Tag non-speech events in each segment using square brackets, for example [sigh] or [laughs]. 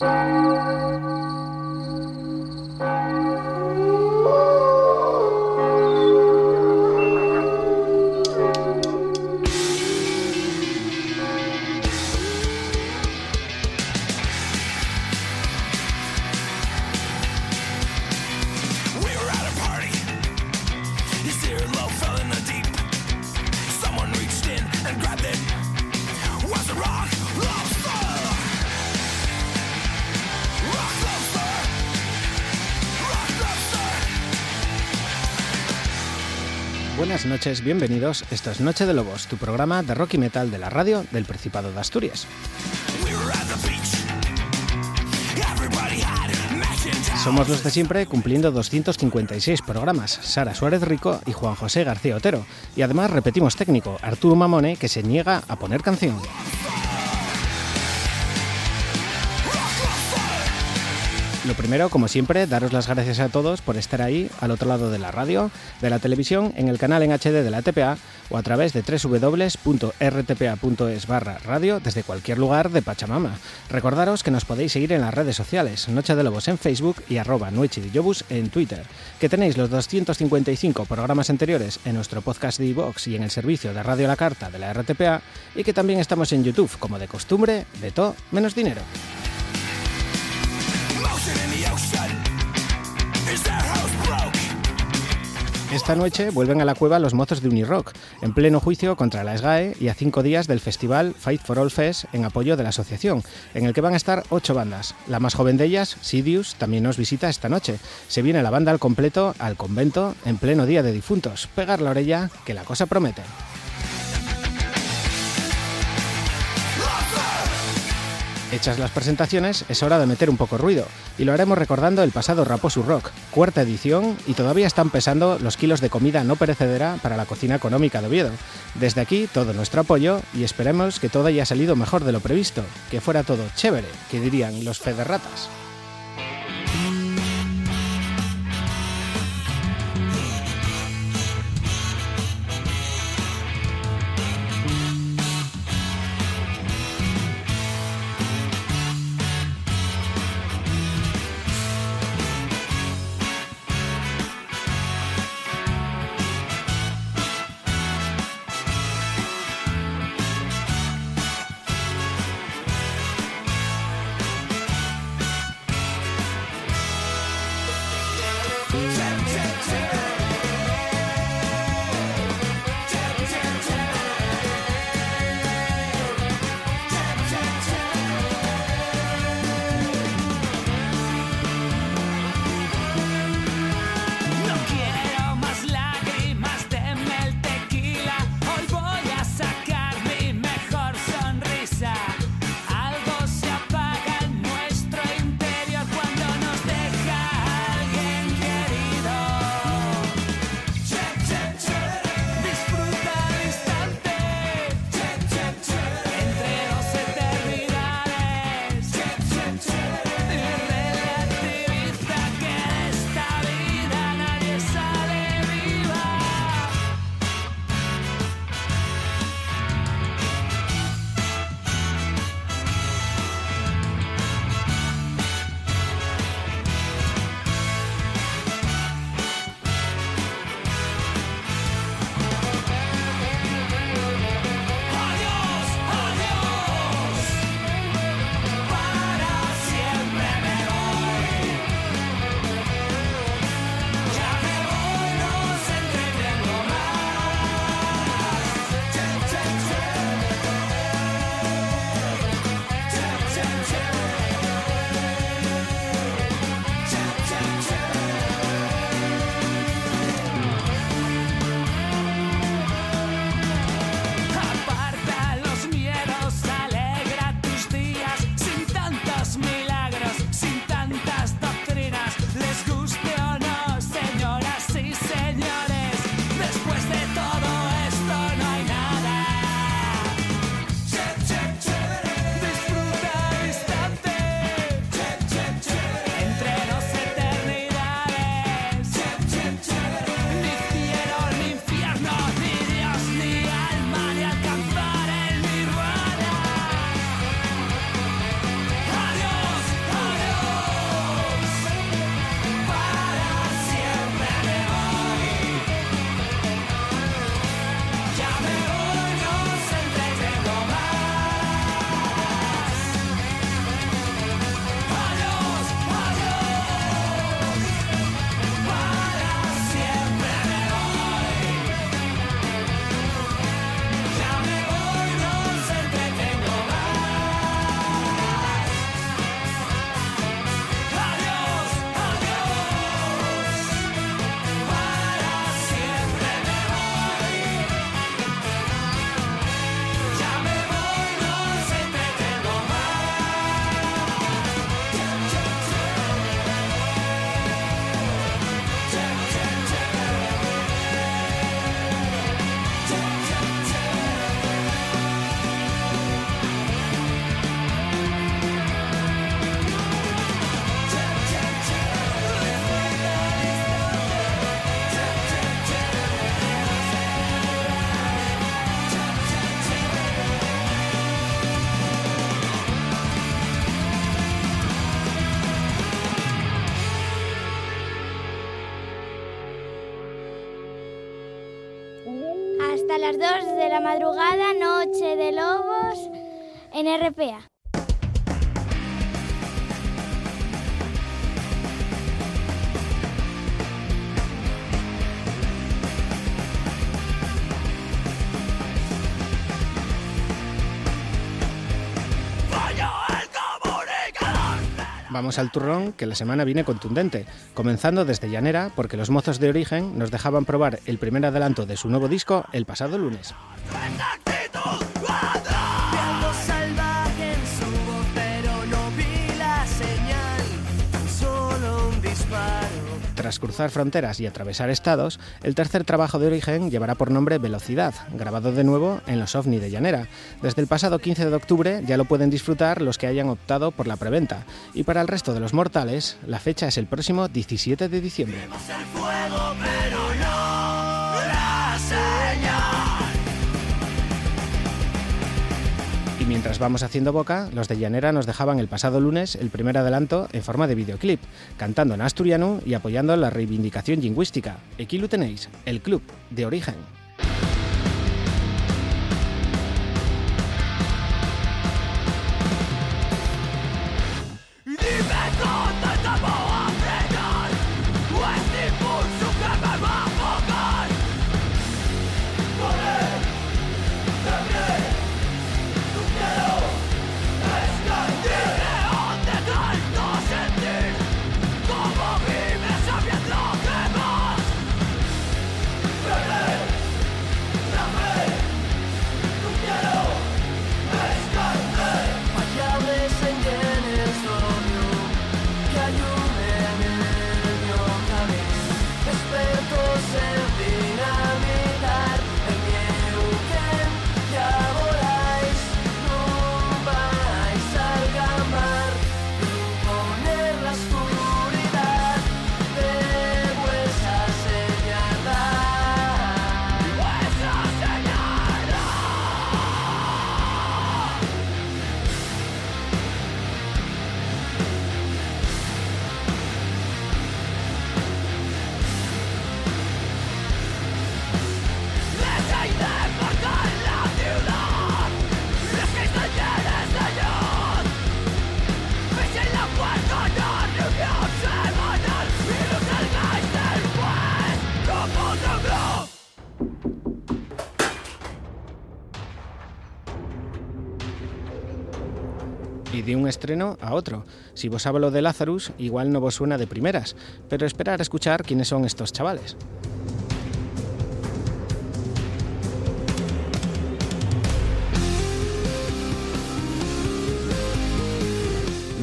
Buenas bienvenidos. Esto es Noche de Lobos, tu programa de rock y metal de la radio del Principado de Asturias. Somos los de siempre, cumpliendo 256 programas. Sara Suárez Rico y Juan José García Otero. Y además repetimos técnico, Arturo Mamone, que se niega a poner canción. Lo primero, como siempre, daros las gracias a todos por estar ahí, al otro lado de la radio, de la televisión, en el canal en HD de la TPA o a través de www.rtpa.es barra radio desde cualquier lugar de Pachamama. Recordaros que nos podéis seguir en las redes sociales, Noche de Lobos en Facebook y arroba Yobus en Twitter, que tenéis los 255 programas anteriores en nuestro podcast de iVox y en el servicio de Radio La Carta de la RTPA y que también estamos en YouTube, como de costumbre, de todo menos dinero. Esta noche vuelven a la cueva los mozos de Unirock, en pleno juicio contra la SGAE y a cinco días del festival Fight for All Fest en apoyo de la asociación, en el que van a estar ocho bandas. La más joven de ellas, Sidious, también nos visita esta noche. Se viene la banda al completo al convento en pleno día de difuntos. Pegar la orella, que la cosa promete. Hechas las presentaciones, es hora de meter un poco ruido, y lo haremos recordando el pasado Raposu Rock, cuarta edición, y todavía están pesando los kilos de comida no perecedera para la cocina económica de Oviedo. Desde aquí, todo nuestro apoyo, y esperemos que todo haya salido mejor de lo previsto, que fuera todo chévere, que dirían los federratas. Noche de Lobos, en RPA. Vamos al turrón, que la semana viene contundente, comenzando desde Llanera, porque los mozos de origen nos dejaban probar el primer adelanto de su nuevo disco el pasado lunes. Tras cruzar fronteras y atravesar estados, el tercer trabajo de origen llevará por nombre Velocidad, grabado de nuevo en los OVNI de Llanera. Desde el pasado 15 de octubre ya lo pueden disfrutar los que hayan optado por la preventa, y para el resto de los mortales, la fecha es el próximo 17 de diciembre. Y mientras vamos haciendo boca, los de Llanera nos dejaban el pasado lunes el primer adelanto en forma de videoclip, cantando en asturiano y apoyando la reivindicación lingüística. Aquí lo tenéis, el club de origen. De un estreno a otro. Si vos hablo de Lazarus, igual no vos suena de primeras, pero esperar a escuchar quiénes son estos chavales.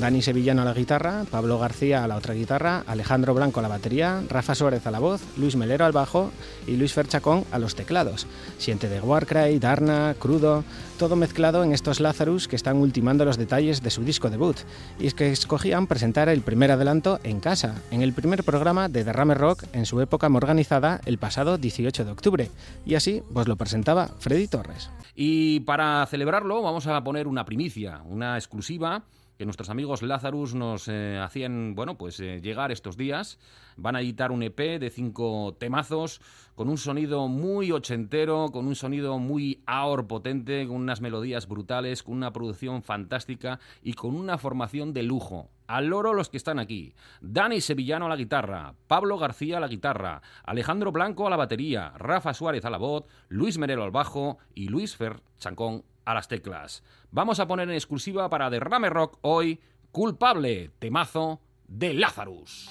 Dani Sevillano a la guitarra, Pablo García a la otra guitarra, Alejandro Blanco a la batería, Rafa Suárez a la voz, Luis Melero al bajo y Luis Ferchacón a los teclados. Siente de Warcry, Darna, Crudo, todo mezclado en estos Lazarus que están ultimando los detalles de su disco debut. Y es que escogían presentar el primer adelanto en casa, en el primer programa de Derrame Rock en su época organizada el pasado 18 de octubre. Y así pues lo presentaba Freddy Torres. Y para celebrarlo vamos a poner una primicia, una exclusiva que nuestros amigos Lazarus nos eh, hacían, bueno, pues eh, llegar estos días. Van a editar un EP de cinco temazos con un sonido muy ochentero, con un sonido muy aor potente, con unas melodías brutales, con una producción fantástica y con una formación de lujo. Al loro los que están aquí. Dani Sevillano a la guitarra, Pablo García a la guitarra, Alejandro Blanco a la batería, Rafa Suárez a la voz, Luis Merero al bajo y Luis Fer Chancón a las teclas. Vamos a poner en exclusiva para Derrame Rock hoy Culpable, temazo de Lazarus.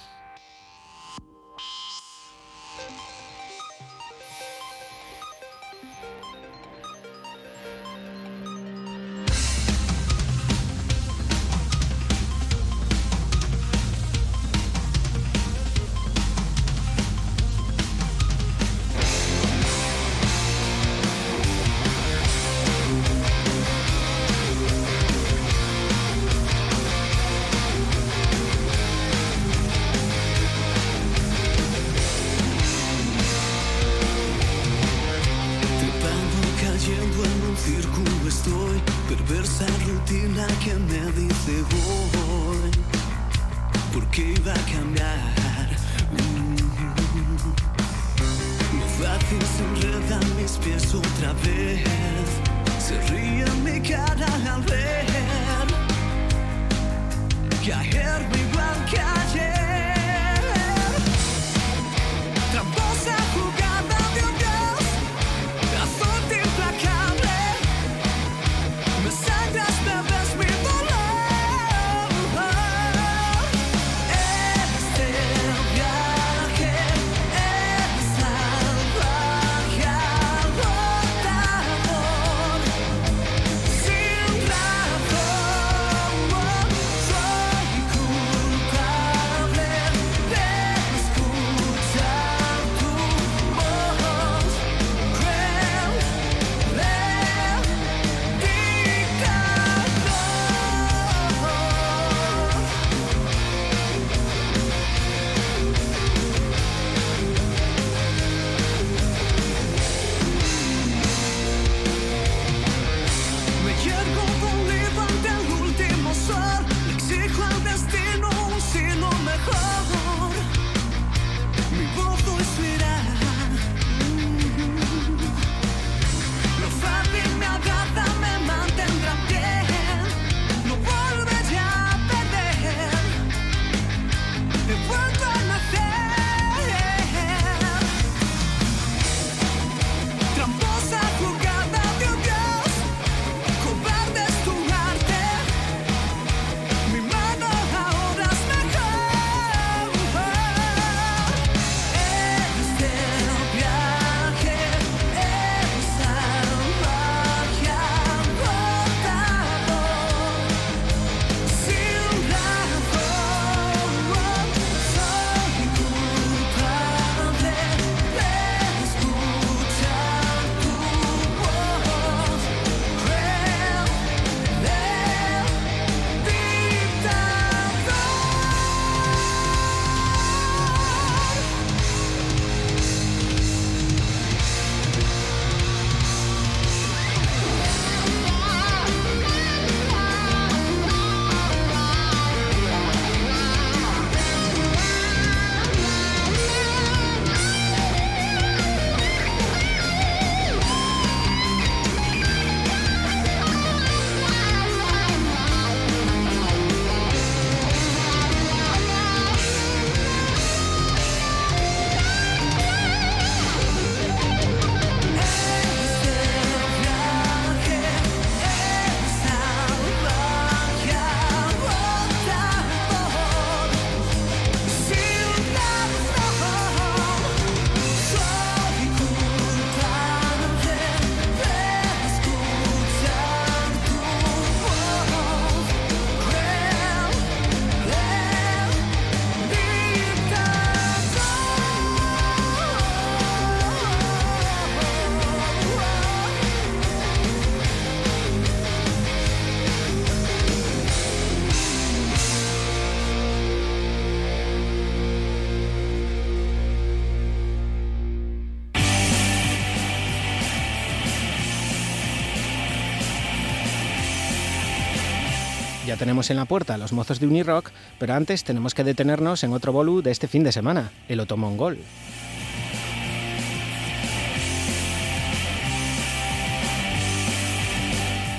Tenemos en la puerta los mozos de Unirock, pero antes tenemos que detenernos en otro bolu de este fin de semana, el Otomongol.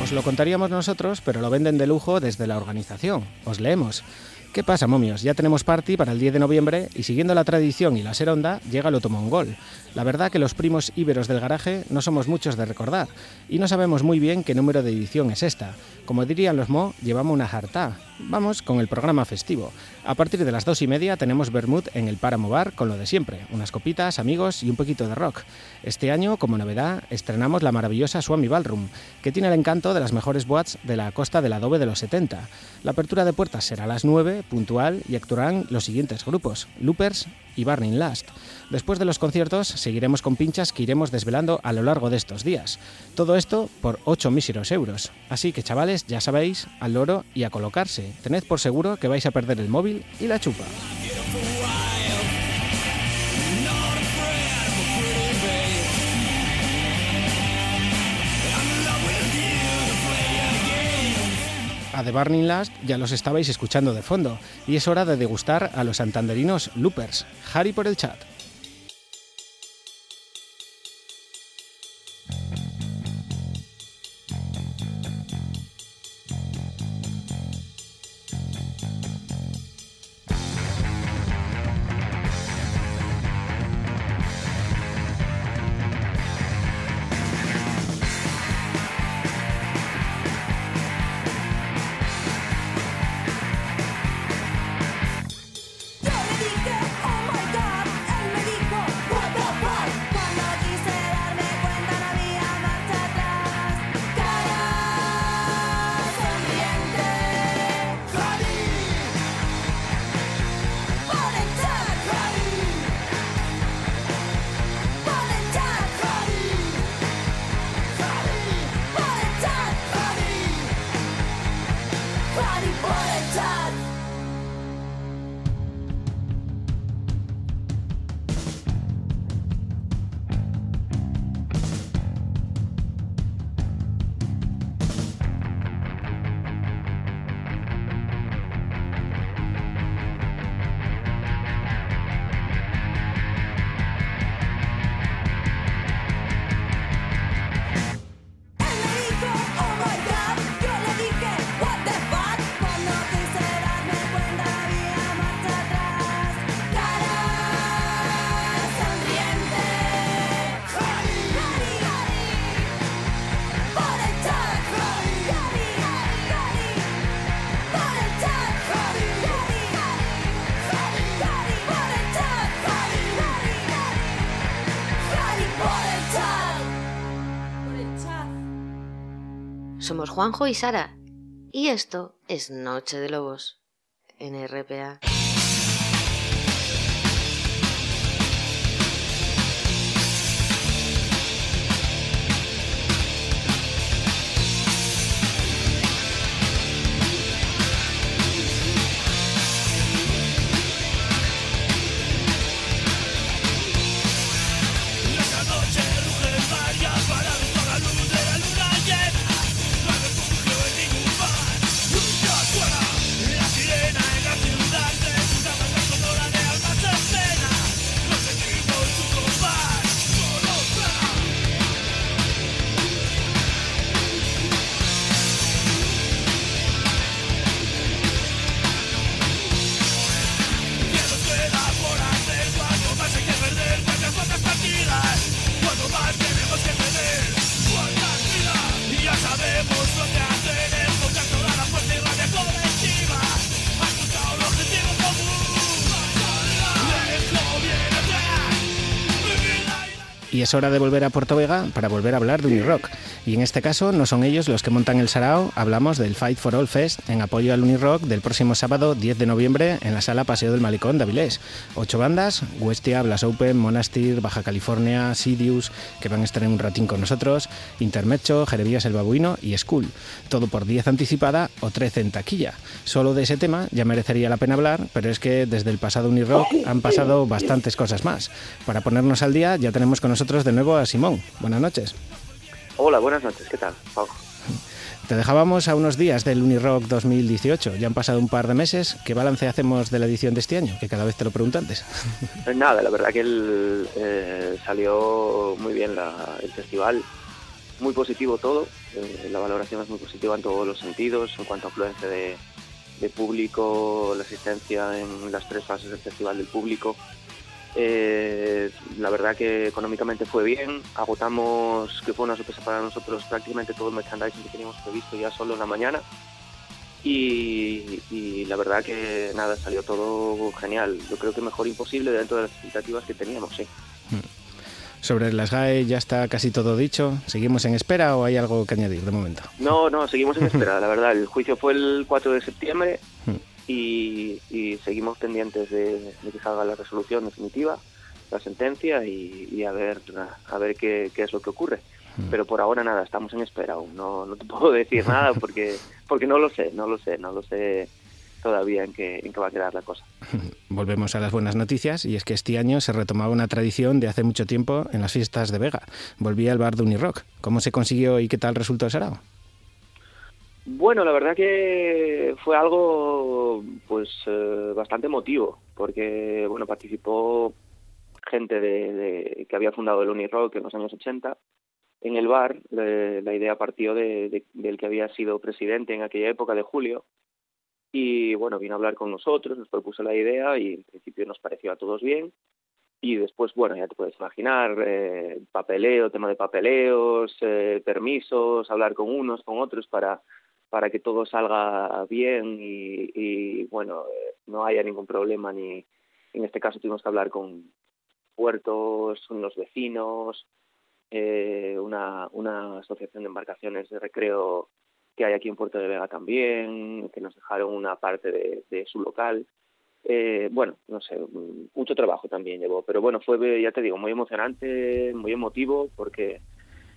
Os lo contaríamos nosotros, pero lo venden de lujo desde la organización. Os leemos. ¿Qué pasa, momios? Ya tenemos party para el 10 de noviembre y siguiendo la tradición y la seronda, llega el Otomongol. La verdad que los primos íberos del garaje no somos muchos de recordar y no sabemos muy bien qué número de edición es esta. Como dirían los Mo, llevamos una jartá. Vamos con el programa festivo. A partir de las dos y media tenemos Bermud en el Páramo Bar con lo de siempre, unas copitas, amigos y un poquito de rock. Este año, como novedad, estrenamos la maravillosa Swami Ballroom, que tiene el encanto de las mejores boats de la costa del adobe de los 70. La apertura de puertas será a las 9, puntual, y actuarán los siguientes grupos, Loopers y Burning Last. Después de los conciertos seguiremos con pinchas que iremos desvelando a lo largo de estos días. Todo esto por 8 míseros euros. Así que chavales, ya sabéis, al loro y a colocarse. Tened por seguro que vais a perder el móvil y la chupa. A The Burning Last ya los estabais escuchando de fondo y es hora de degustar a los santanderinos Loopers. Harry por el chat. Juanjo y Sara. Y esto es Noche de Lobos en RPA. Es hora de volver a Puerto Vega para volver a hablar de Unirock. Y en este caso no son ellos los que montan el sarao, hablamos del Fight for All Fest en apoyo al Unirock del próximo sábado 10 de noviembre en la sala Paseo del Malecón de Avilés. Ocho bandas, Westia, Blas Open, Monastir, Baja California, Sidious, que van a estar en un ratín con nosotros, Intermecho, Jerevías el Babuino y School. Todo por 10 anticipada o 13 en taquilla. Solo de ese tema ya merecería la pena hablar, pero es que desde el pasado Unirock han pasado bastantes cosas más. Para ponernos al día ya tenemos con nosotros de nuevo a Simón. Buenas noches. Hola, buenas noches, ¿qué tal? Pau? Te dejábamos a unos días del Unirock 2018. Ya han pasado un par de meses. ¿Qué balance hacemos de la edición de este año? Que cada vez te lo pregunto antes. [laughs] Pues nada, la verdad que el, eh, salió muy bien la- el festival, muy positivo todo, eh, la valoración es muy positiva en todos los sentidos, en cuanto a afluencia de, de público, la asistencia en las tres fases del festival del público. Eh, la verdad que económicamente fue bien, agotamos, que fue una sorpresa para nosotros, prácticamente todo el merchandising que teníamos previsto ya solo en la mañana. Y, y la verdad que nada, salió todo genial. Yo creo que mejor imposible dentro de las expectativas que teníamos, sí. Sobre las GAE ya está casi todo dicho. ¿Seguimos en espera o hay algo que añadir de momento? No, no, seguimos en espera, la verdad. El juicio fue el 4 de septiembre y, y seguimos pendientes de, de que salga la resolución definitiva, la sentencia y, y a ver a ver qué, qué es lo que ocurre. Pero por ahora nada, estamos en espera aún. No, no te [laughs] puedo decir nada porque porque no lo sé, no lo sé, no lo sé todavía en qué, en qué va a quedar la cosa. [laughs] Volvemos a las buenas noticias y es que este año se retomaba una tradición de hace mucho tiempo en las fiestas de Vega. Volvía al bar de Unirock. ¿Cómo se consiguió y qué tal resultó el sarao? Bueno, la verdad que fue algo pues eh, bastante emotivo, porque bueno participó gente de, que había fundado el Unirock en los años 80 en el bar. eh, la idea partió de, de- del que había sido presidente en aquella época de Julio y bueno vino a hablar con nosotros, nos propuso la idea y en principio nos pareció a todos bien. Y después, bueno, ya te puedes imaginar, eh, papeleo, tema de papeleos, permisos, hablar con unos, con otros para, para que todo salga bien y, y, bueno, no haya ningún problema ni en este caso tuvimos que hablar con puertos, unos vecinos, eh, una, una asociación de embarcaciones de recreo que hay aquí en Puerto de Vega también, que nos dejaron una parte de, su local. Eh, bueno, no sé, mucho trabajo también llevó, pero bueno, fue, ya te digo, muy emocionante, muy emotivo, porque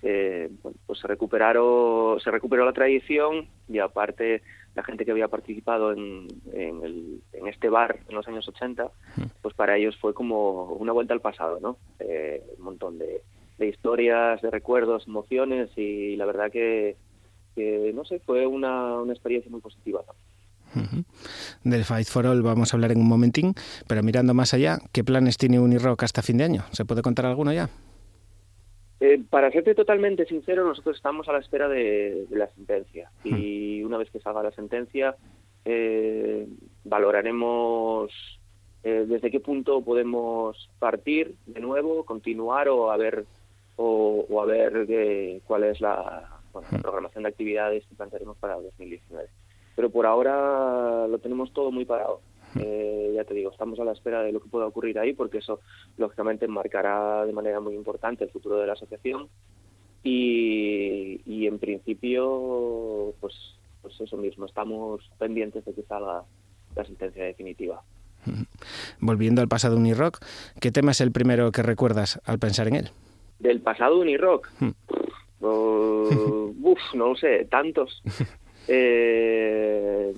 eh, bueno, pues se recuperaron, se recuperó la tradición y aparte la gente que había participado en, en, el- en este bar en los años 80, pues para ellos fue como una vuelta al pasado, ¿no? Eh, un montón de, de historias, de recuerdos, emociones y la verdad que, que no sé, fue una, una experiencia muy positiva. ¿no? Del Fight for All vamos a hablar en un momentín, pero mirando más allá, ¿qué planes tiene Unirock hasta fin de año? ¿Se puede contar alguno ya? Eh, para serte totalmente sincero, nosotros estamos a la espera de, de la sentencia y una vez que salga la sentencia eh, valoraremos eh, desde qué punto podemos partir de nuevo, continuar o a ver o, o a ver cuál es la, bueno, la programación de actividades que plantearemos para 2019. Pero por ahora lo tenemos todo muy parado. [laughs] Eh, ya te digo, estamos a la espera de lo que pueda ocurrir ahí, porque eso lógicamente marcará de manera muy importante el futuro de la asociación. Y, y en principio, pues, pues eso mismo, estamos pendientes de que salga la sentencia definitiva. [laughs] Volviendo al pasado Unirock, ¿qué tema es el primero que recuerdas al pensar en él? Del pasado Unirock, Hmm. Uh, [laughs] uf, no lo sé, tantos. Eh,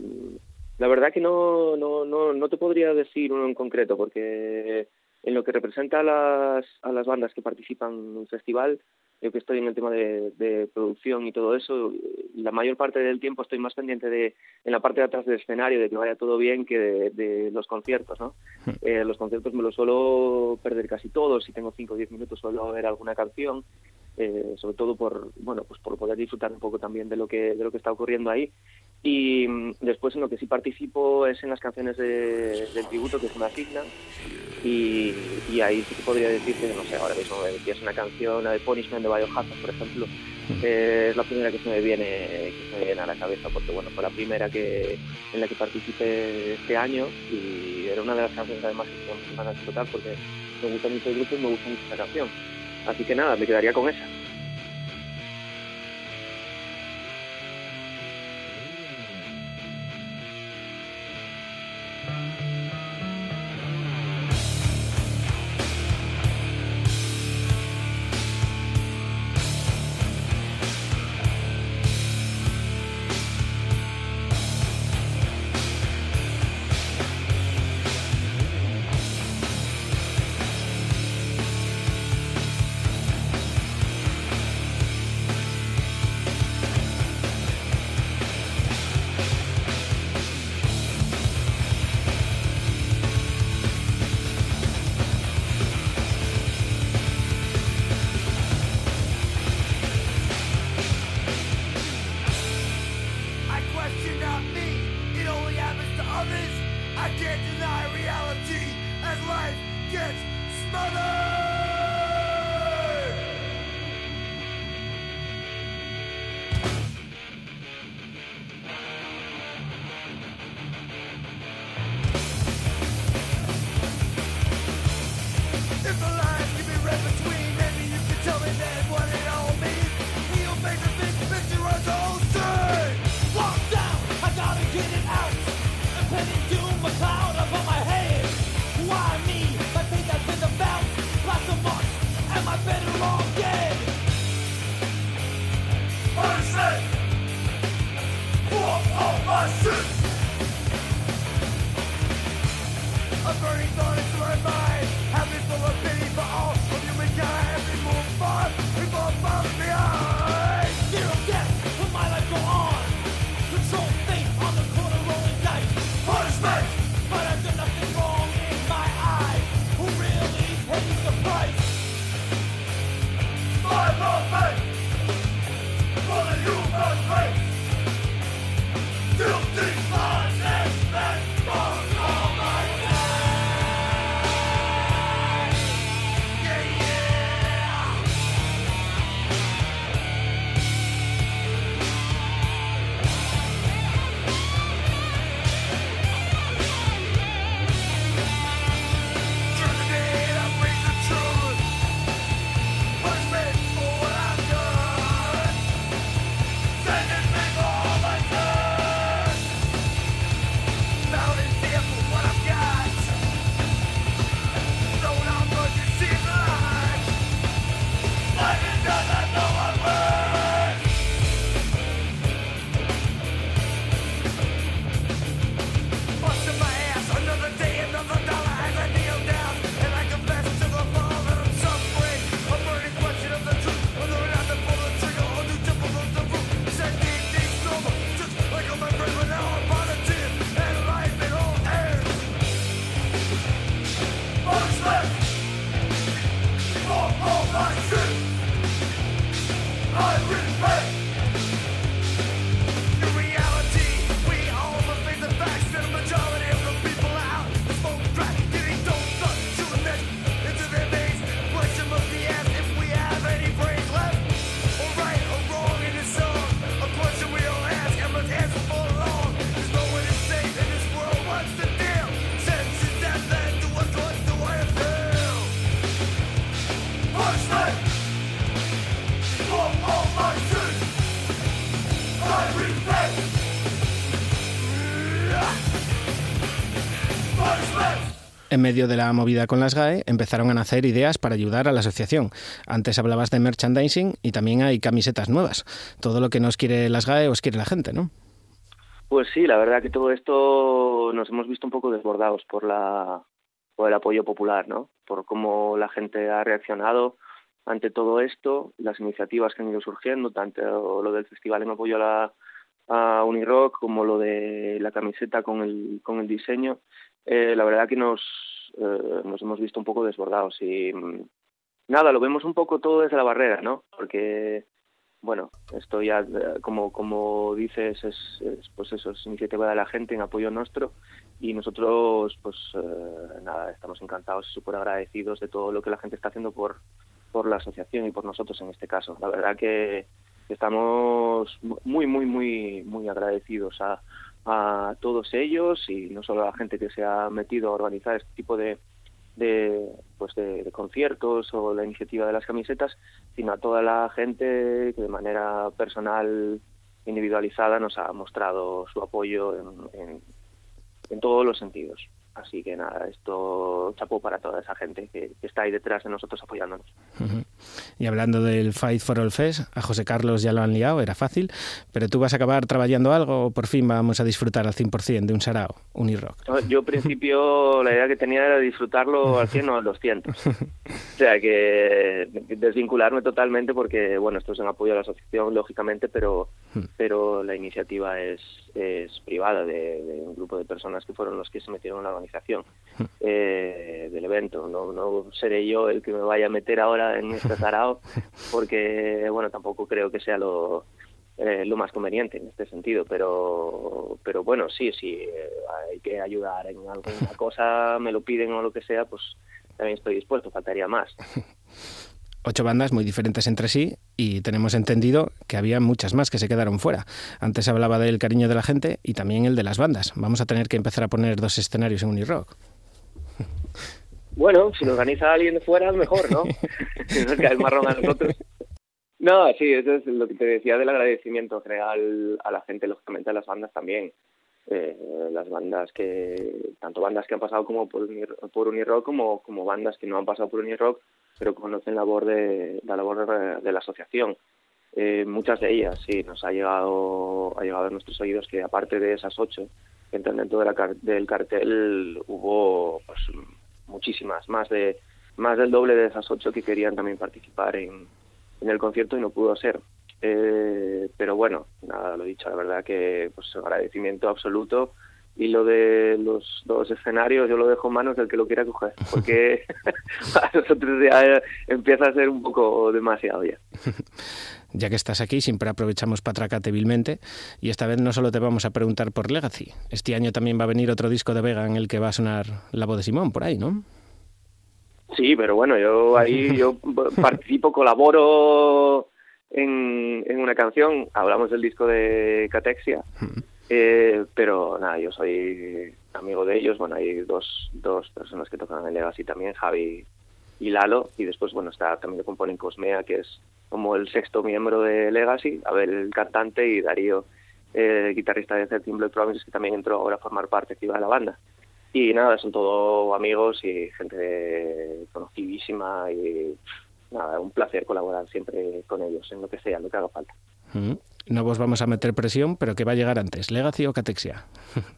la verdad que no, no, no, no te podría decir uno en concreto, porque en lo que representa a las, a las bandas que participan en un festival, yo que estoy en el tema de, de producción y todo eso, la mayor parte del tiempo estoy más pendiente de, en la parte de atrás del escenario, de que vaya todo bien, que de, de los conciertos, ¿no? Eh, los conciertos me los suelo perder casi todos, si tengo 5 o 10 minutos suelo ver alguna canción, eh, sobre todo por bueno pues por poder disfrutar un poco también de lo que de lo que está ocurriendo ahí y mm, después en lo que sí participo es en las canciones de- del tributo que se me asignan y, y ahí sí que podría decir que no sé ahora mismo me decías una canción la de Punishment de Biohazard por ejemplo eh, es la primera que se me viene que se me viene a la cabeza porque bueno fue la primera que en la que participé este año y era una de las canciones además que ganas de tocar porque me gusta mucho el grupo y me gusta mucho esta canción. Así que nada me quedaría con esa En medio de la movida con las GAE empezaron a nacer ideas para ayudar a la asociación. Antes hablabas de merchandising y también hay camisetas nuevas. Todo lo que nos quiere las GAE os quiere la gente, ¿no? Pues sí, la verdad que todo esto nos hemos visto un poco desbordados por la por el apoyo popular, ¿no? Por cómo la gente ha reaccionado ante todo esto, las iniciativas que han ido surgiendo, tanto lo del festival en apoyo a la Unirock como lo de la camiseta con el con el diseño, eh, la verdad que nos eh, nos hemos visto un poco desbordados y mm, nada, lo vemos un poco todo desde la barrera, ¿no? Porque bueno, esto ya, eh, como, como dices, es, es, pues eso, es iniciativa de la gente en apoyo nuestro y nosotros, pues eh, nada, estamos encantados y súper agradecidos de todo lo que la gente está haciendo por, por la asociación y por nosotros en este caso. La verdad que estamos muy, muy, muy, muy agradecidos a, a todos ellos y no solo a la gente que se ha metido a organizar este tipo de, de pues de, conciertos o la iniciativa de las camisetas, sino a toda la gente que de manera personal, individualizada, nos ha mostrado su apoyo en, en todos los sentidos. Así que nada, esto chapó para toda esa gente que, que está ahí detrás de nosotros apoyándonos. Uh -huh. Y hablando del Fight for All Fest, a José Carlos ya lo han liado, era fácil, pero tú vas a acabar trabajando algo o por fin vamos a disfrutar al 100% de un sarao, un rock Yo, al principio, [laughs] la idea que tenía era disfrutarlo al 100 o al 200. [laughs] o sea, que desvincularme totalmente porque, bueno, esto es en apoyo a la asociación, lógicamente, pero, pero la iniciativa es, es privada de, de un grupo de personas que fueron los que se metieron en la organización eh, del evento. No, no seré yo el que me vaya a meter ahora en este sarao [laughs] porque, bueno, tampoco creo que sea lo, eh, lo más conveniente en este sentido, pero, pero bueno, sí, sí, eh, hay que ayudar en alguna cosa, me lo piden o lo que sea, pues también estoy dispuesto, faltaría más. [laughs] Ocho bandas muy diferentes entre sí y tenemos entendido que había muchas más que se quedaron fuera. Antes hablaba del cariño de la gente y también el de las bandas. Vamos a tener que empezar a poner dos escenarios en Unirock. Bueno, si lo organiza alguien de fuera, mejor, ¿no? si [laughs] nos cae el marrón a nosotros. No, sí, eso es lo que te decía del agradecimiento general a la gente, lógicamente a las bandas también. Eh, las bandas que, tanto bandas que han pasado como por, Unir, por Unirock como, como bandas que no han pasado por Unirock, pero conocen la labor de, la labor de, la asociación. Eh, muchas de ellas, sí, nos ha llegado, ha llegado a nuestros oídos que aparte de esas ocho que entran dentro del cartel, hubo pues, muchísimas, más de más del doble de esas ocho que querían también participar en, en el concierto y no pudo ser. Eh, pero bueno, nada, lo dicho, la verdad que pues agradecimiento absoluto y lo de los dos escenarios yo lo dejo en manos del que lo quiera coger, [laughs] porque [laughs] a nosotros ya empieza a ser un poco demasiado ya. [laughs] Ya que estás aquí, siempre aprovechamos para atracarte vilmente y esta vez no solo te vamos a preguntar por Legacy, este año también va a venir otro disco de Vega en el que va a sonar la voz de Simón por ahí, ¿no? Sí, pero bueno, yo ahí yo participo, colaboro en, en una canción, hablamos del disco de Catexia, eh, pero nada, yo soy amigo de ellos, bueno, hay dos, dos personas que tocan en Legacy también, Javi y Lalo, y después, bueno, está también componen Cosmea, que es como el sexto miembro de Legacy, a ver, el cantante, y Darío, eh, guitarrista de Thirteen Blood Promises, que también entró ahora a formar parte activa de la banda. Y nada, son todos amigos y gente conocidísima y nada, un placer colaborar siempre con ellos en lo que sea, en lo que haga falta. Mm. No vos vamos a meter presión, pero ¿qué va a llegar antes? ¿Legacy o Catexia? [laughs]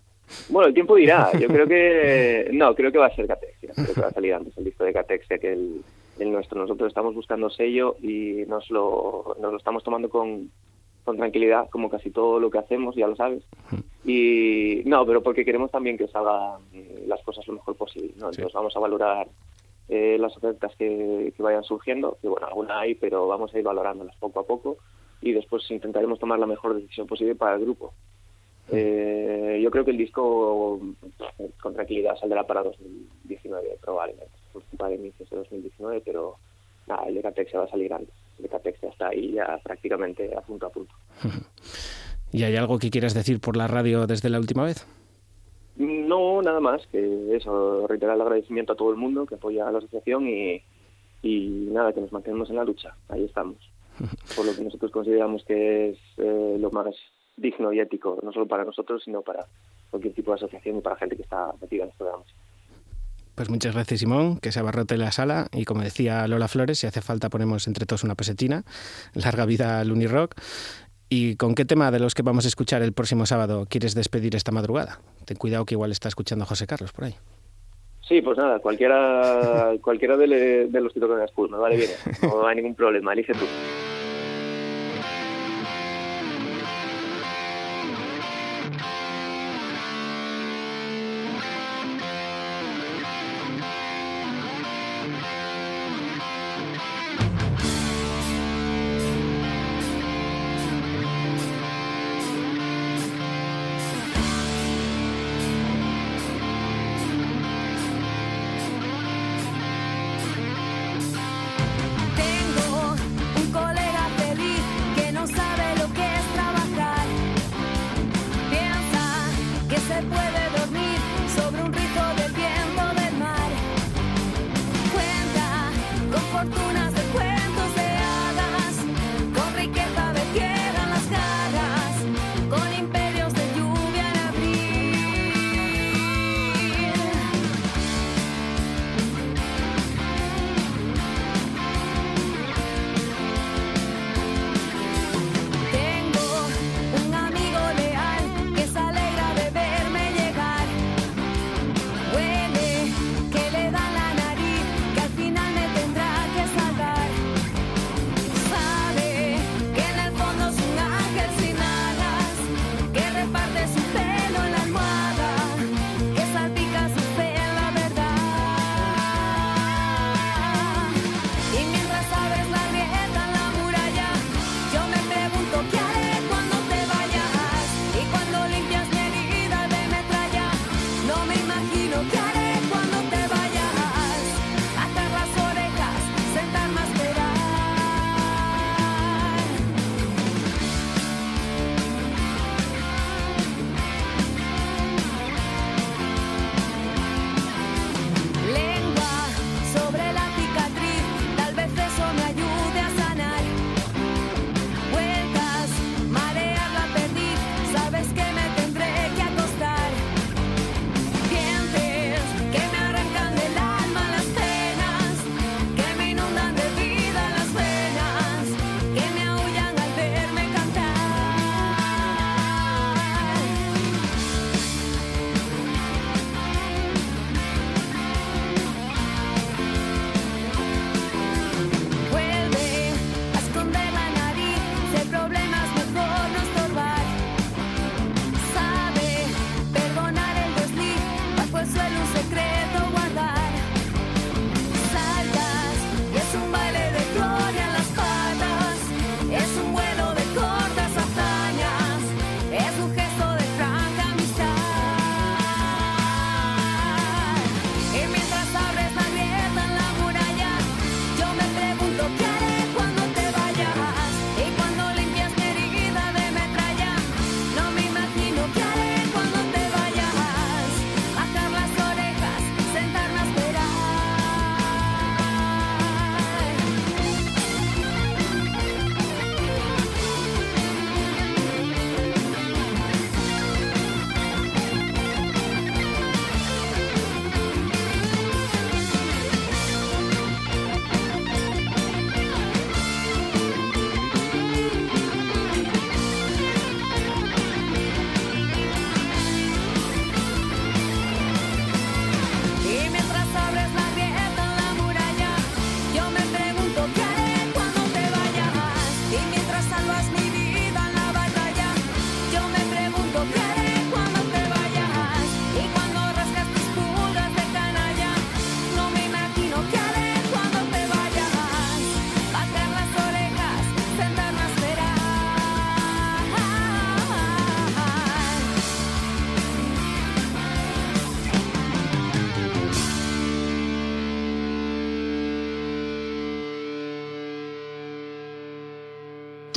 Bueno, el tiempo dirá. Yo creo que... No, creo que va a ser Catexia. Creo que va a salir antes el disco de Catexia que el, el nuestro. Nosotros estamos buscando sello y nos lo, nos lo estamos tomando con, con tranquilidad, como casi todo lo que hacemos, ya lo sabes. Y no, pero porque queremos también que salgan las cosas lo mejor posible. ¿no? Entonces sí. vamos a valorar eh, las ofertas que, que vayan surgiendo, que bueno, alguna hay, pero vamos a ir valorándolas poco a poco y después intentaremos tomar la mejor decisión posible para el grupo. Eh, yo creo que el disco con tranquilidad saldrá para 2019 probablemente, para inicios de 2019, pero nada, el de Catex va a salir antes. El de Catex ya está ahí ya prácticamente a punto a punto. [laughs] ¿Y hay algo que quieras decir por la radio desde la última vez? No, nada más que eso, reiterar el agradecimiento a todo el mundo que apoya a la asociación y, y nada, que nos mantenemos en la lucha. Ahí estamos. [laughs] por lo que nosotros consideramos que es eh, lo más digno y ético, no solo para nosotros, sino para cualquier tipo de asociación y para gente que está metida en esto de la música. Pues muchas gracias, Simón, que se abarrote la sala. Y como decía Lola Flores, si hace falta ponemos entre todos una pesetina. [laughs] Larga vida al Unirock. ¿Y con qué tema de los que vamos a escuchar el próximo sábado quieres despedir esta madrugada? Ten cuidado que igual está escuchando a José Carlos por ahí. Sí, pues nada, cualquiera, [laughs] cualquiera de, le, de los que tocan las me vale bien, no hay ningún problema, elige tú.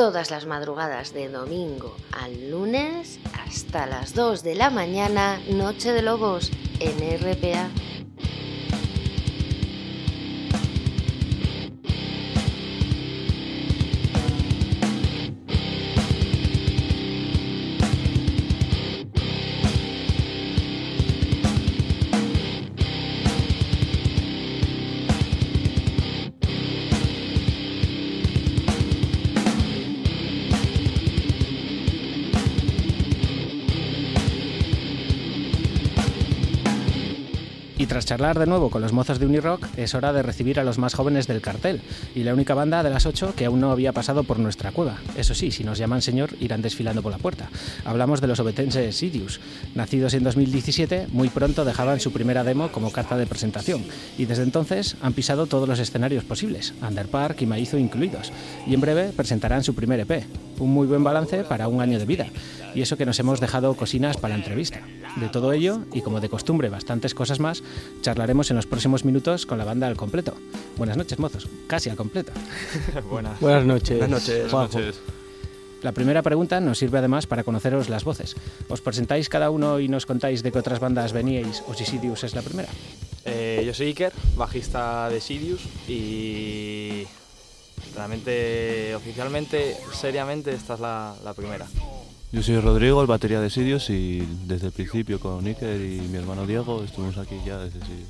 todas las madrugadas de domingo al lunes hasta las 2 de la mañana, Noche de Lobos, en RPA. Charlar de nuevo con los mozos de Unirock, es hora de recibir a los más jóvenes del cartel y la única banda de las ocho que aún no había pasado por nuestra cueva. Eso sí, si nos llaman señor, irán desfilando por la puerta. Hablamos de los obetenses Sidious. Nacidos en 2017, muy pronto dejaban su primera demo como carta de presentación y desde entonces han pisado todos los escenarios posibles, Underpark y Maizo incluidos, y en breve presentarán su primer EP. Un muy buen balance para un año de vida. Y eso que nos hemos dejado cocinas para la entrevista. De todo ello, y como de costumbre bastantes cosas más, charlaremos en los próximos minutos con la banda al completo. Buenas noches, mozos. Casi al completo. [laughs] Buenas. Buenas noches. Buenas noches. Juanjo. La primera pregunta nos sirve además para conoceros las voces. ¿Os presentáis cada uno y nos contáis de qué otras bandas veníais o si Sidious es la primera? Eh, yo soy Iker, bajista de Sirius y realmente, oficialmente, seriamente, esta es la, la primera. Yo soy Rodrigo, el batería de Sirius y desde el principio con Iker y mi hermano Diego estuvimos aquí ya desde Sirius.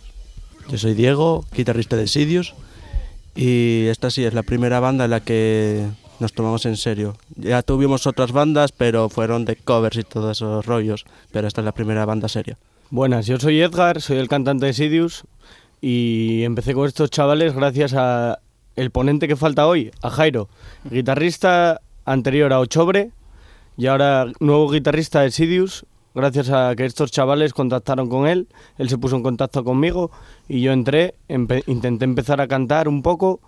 Yo soy Diego, guitarrista de Sidious y esta sí es la primera banda en la que nos tomamos en serio. Ya tuvimos otras bandas, pero fueron de covers y todos esos rollos, pero esta es la primera banda seria. Buenas, yo soy Edgar, soy el cantante de Sidious y empecé con estos chavales gracias a el ponente que falta hoy, a Jairo, guitarrista anterior a Ochobre y ahora nuevo guitarrista de Sidious. Gracias a que estos chavales contactaron con él, él se puso en contacto conmigo y yo entré, intenté empezar a cantar un poco,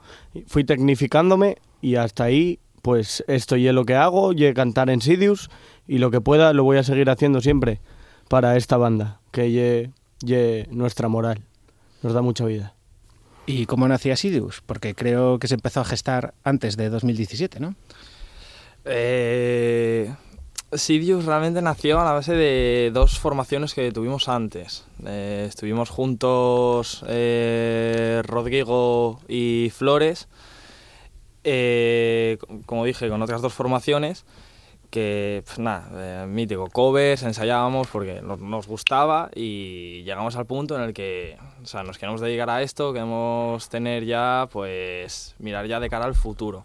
fui tecnificándome y hasta ahí pues esto y es lo que hago, y cantar en Sidious y lo que pueda lo voy a seguir haciendo siempre para esta banda, que lle, lle nuestra moral, nos da mucha vida. ¿Y cómo nacía Sidious? Porque creo que se empezó a gestar antes de 2017, ¿no? Eh, Sirius realmente nació a la base de dos formaciones que tuvimos antes. Eh, estuvimos juntos eh, Rodrigo y Flores, eh, como dije, con otras dos formaciones que, pues, nada, mítico, covers, ensayábamos porque nos, nos gustaba y llegamos al punto en el que, o sea, nos queremos dedicar a esto, queremos tener ya, pues, mirar ya de cara al futuro.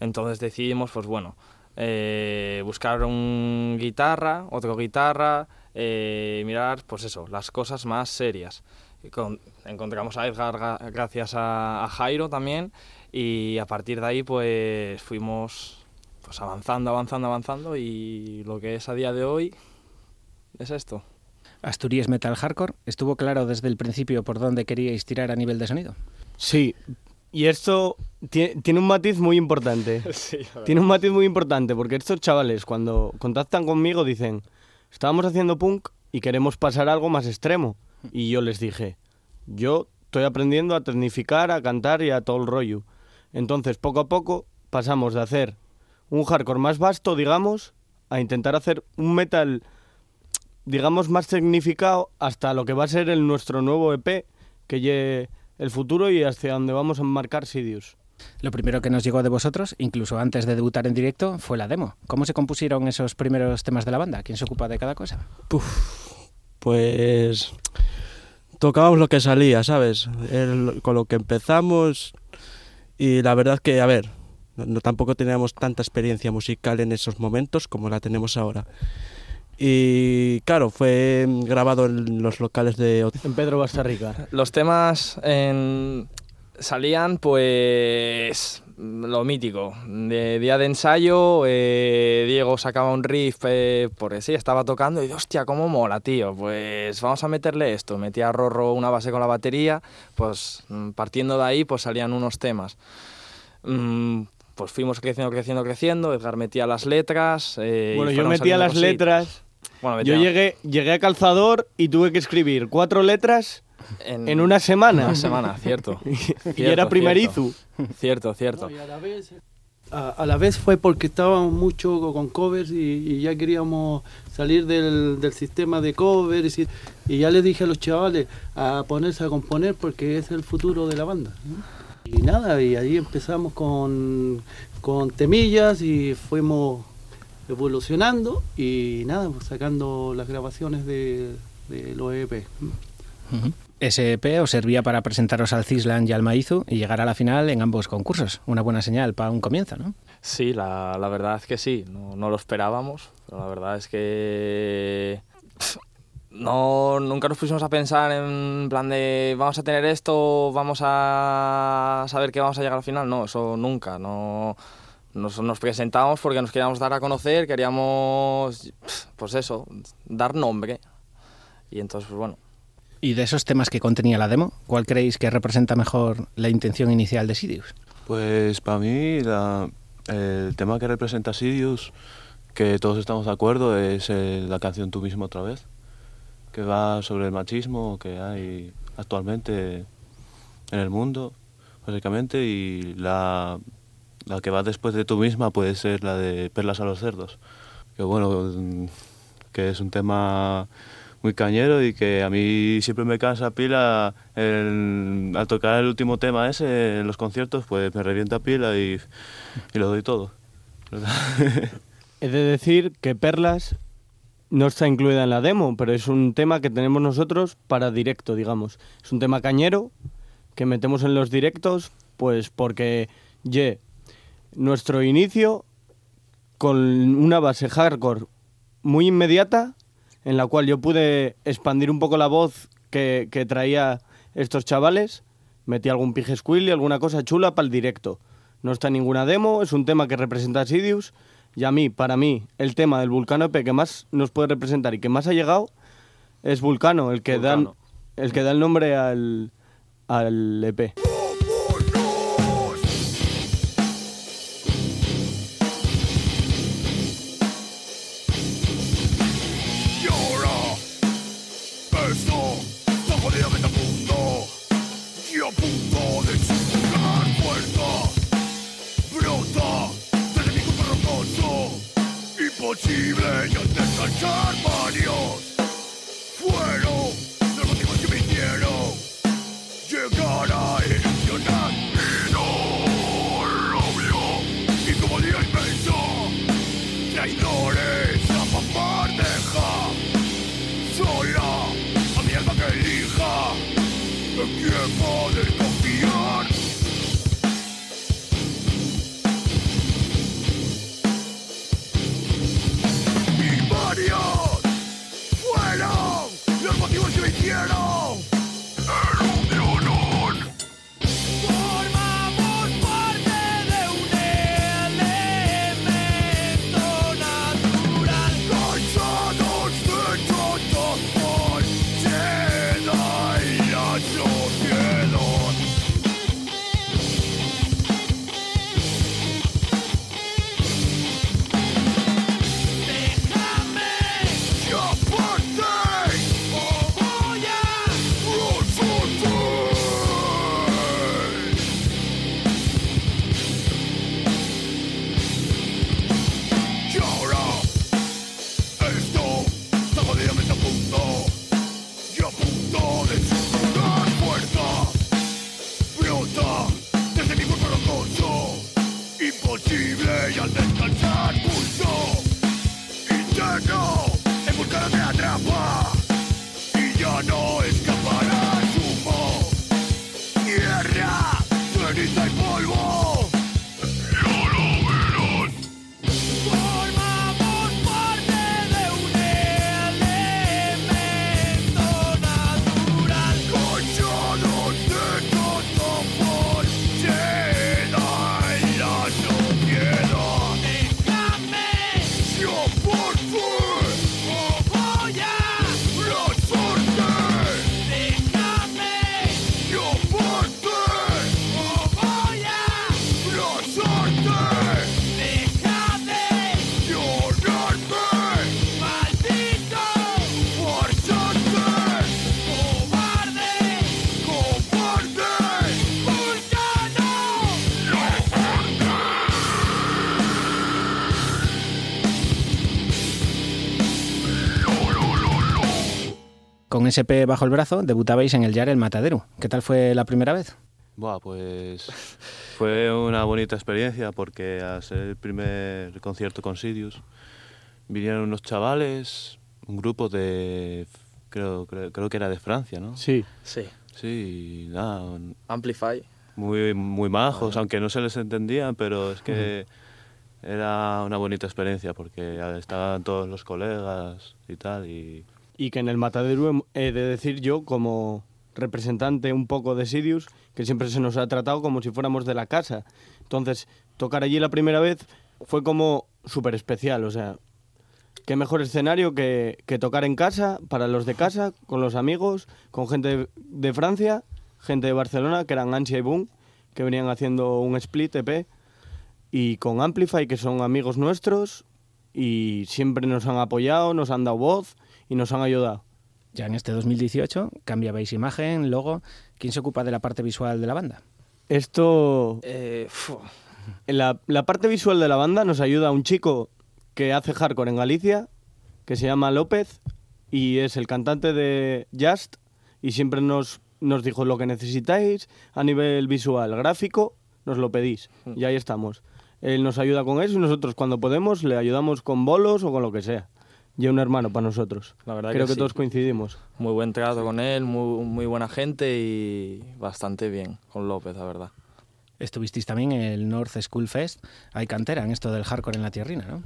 Entonces decidimos, pues bueno, eh, buscar un guitarra, otro guitarra, eh, mirar, pues eso, las cosas más serias. Con- encontramos a Edgar ga- gracias a, a Jairo también y a partir de ahí pues fuimos pues avanzando, avanzando, avanzando y lo que es a día de hoy es esto. Asturias Metal Hardcore, ¿estuvo claro desde el principio por dónde queríais tirar a nivel de sonido? Sí, y esto tie- tiene un matiz muy importante. [laughs] Tiene un matiz muy importante porque estos chavales cuando contactan conmigo dicen, estábamos haciendo punk y queremos pasar a algo más extremo. Y yo les dije, yo estoy aprendiendo a tecnificar, a cantar y a todo el rollo. Entonces, poco a poco pasamos de hacer un hardcore más vasto, digamos, a intentar hacer un metal, digamos, más tecnificado hasta lo que va a ser el nuestro nuevo EP, que lleve el futuro y hacia donde vamos a enmarcar Sidious. Lo primero que nos llegó de vosotros, incluso antes de debutar en directo, fue la demo. ¿Cómo se compusieron esos primeros temas de la banda? ¿Quién se ocupa de cada cosa? Pues tocábamos lo que salía, ¿sabes? El- con lo que empezamos y la verdad que, a ver, no, no- tampoco teníamos tanta experiencia musical en esos momentos como la tenemos ahora. Y claro, fue grabado en los locales de... En Pedro Bastarrica. Los temas en- salían pues lo mítico. De día de ensayo, eh, Diego sacaba un riff eh, porque sí, estaba tocando y hostia, cómo mola, tío. Pues vamos a meterle esto. Metía a Rorro una base con la batería, pues mm, partiendo de ahí pues salían unos temas. Mm, pues fuimos creciendo, creciendo, creciendo. Edgar metía las letras. eh, y Bueno, yo metía las cositas. letras. Bueno, Yo llegué, llegué a Calzador y tuve que escribir cuatro letras en una semana. Una semana, cierto. [laughs] y Cierto, era primerizo. Cierto, cierto. Y a la vez, a, a la vez fue porque estábamos mucho con covers y, y ya queríamos salir del, del sistema de covers y, y ya les dije a los chavales a ponerse a componer porque es el futuro de la banda. Y nada, y ahí empezamos con, con temillas y fuimos evolucionando y nada, pues sacando las grabaciones de, de los EP. Ese EP os servía para presentaros al Cislan y al Maizu y llegar a la final en ambos concursos. Una buena señal para un comienzo, ¿no? Sí, la, la verdad es que sí, no, no lo esperábamos, pero la verdad es que no, nunca nos pusimos a pensar en plan de vamos a tener esto, vamos a saber que vamos a llegar al final. No, eso nunca. No, nos, nos presentamos porque nos queríamos dar a conocer, queríamos, pues eso, dar nombre. Y entonces, pues bueno. Y de esos temas que contenía la demo, ¿cuál creéis que representa mejor la intención inicial de Sidious? Pues para mí la- el tema que representa Sidious, que todos estamos de acuerdo, es eh, la canción Tú mismo otra vez, que va sobre el machismo que hay actualmente en el mundo, básicamente, y la, la que va después de Tú misma puede ser la de Perlas a los cerdos, que bueno, que es un tema muy cañero y que a mí siempre me cansa pila el- al tocar el último tema ese en los conciertos pues me revienta pila y, y lo doy todo [laughs] He de decir que Perlas no está incluida en la demo, pero es un tema que tenemos nosotros para directo, digamos. Es un tema cañero que metemos en los directos, pues porque, ye, nuestro inicio con una base hardcore muy inmediata, en la cual yo pude expandir un poco la voz que, que traía estos chavales, metí algún pige y alguna cosa chula para el directo. No está ninguna demo, es un tema que representa a Sidious. Y a mí, para mí, el tema del Vulcano EP que más nos puede representar y que más ha llegado es Vulcano, el que, Dan, Vulcano. el, que da el nombre al, al EP. Imposible ya descansar varios SP bajo el brazo, debutabais en el Yar El Matadero. ¿Qué tal fue la primera vez? Buah, pues fue una bonita experiencia porque al ser el primer concierto con Sidious vinieron unos chavales, un grupo de, creo, creo, creo que era de Francia, ¿no? Sí. Sí. Sí, nada, un- Amplify. muy, muy majos, aunque no se les entendía, pero es que era una bonita experiencia porque estaban todos los colegas y tal, y y que en el matadero he de decir yo como representante un poco de Sidious que siempre se nos ha tratado como si fuéramos de la casa. Entonces, tocar allí la primera vez fue como súper especial, o sea, qué mejor escenario que, que tocar en casa, para los de casa, con los amigos, con gente de Francia, gente de Barcelona, que eran Ansia y Boom, que venían haciendo un split EP, y con Amplify, que son amigos nuestros, y siempre nos han apoyado, nos han dado voz y nos han ayudado. Ya en este 2018 cambiabais imagen, logo. ¿Quién se ocupa de la parte visual de la banda? Esto... Eh, la, la parte visual de la banda nos ayuda un chico que hace hardcore en Galicia, que se llama López, y es el cantante de Just, y siempre nos, nos dijo lo que necesitáis a nivel visual, gráfico, nos lo pedís, y ahí estamos. Él nos ayuda con eso y nosotros cuando podemos le ayudamos con bolos o con lo que sea. Y un hermano para nosotros. La verdad Creo que, sí. todos coincidimos. Muy buen trato con él, muy, muy buena gente y bastante bien con López, la verdad. Estuvisteis también en el North School Fest. Hay cantera en esto del hardcore en la tierrina, ¿no?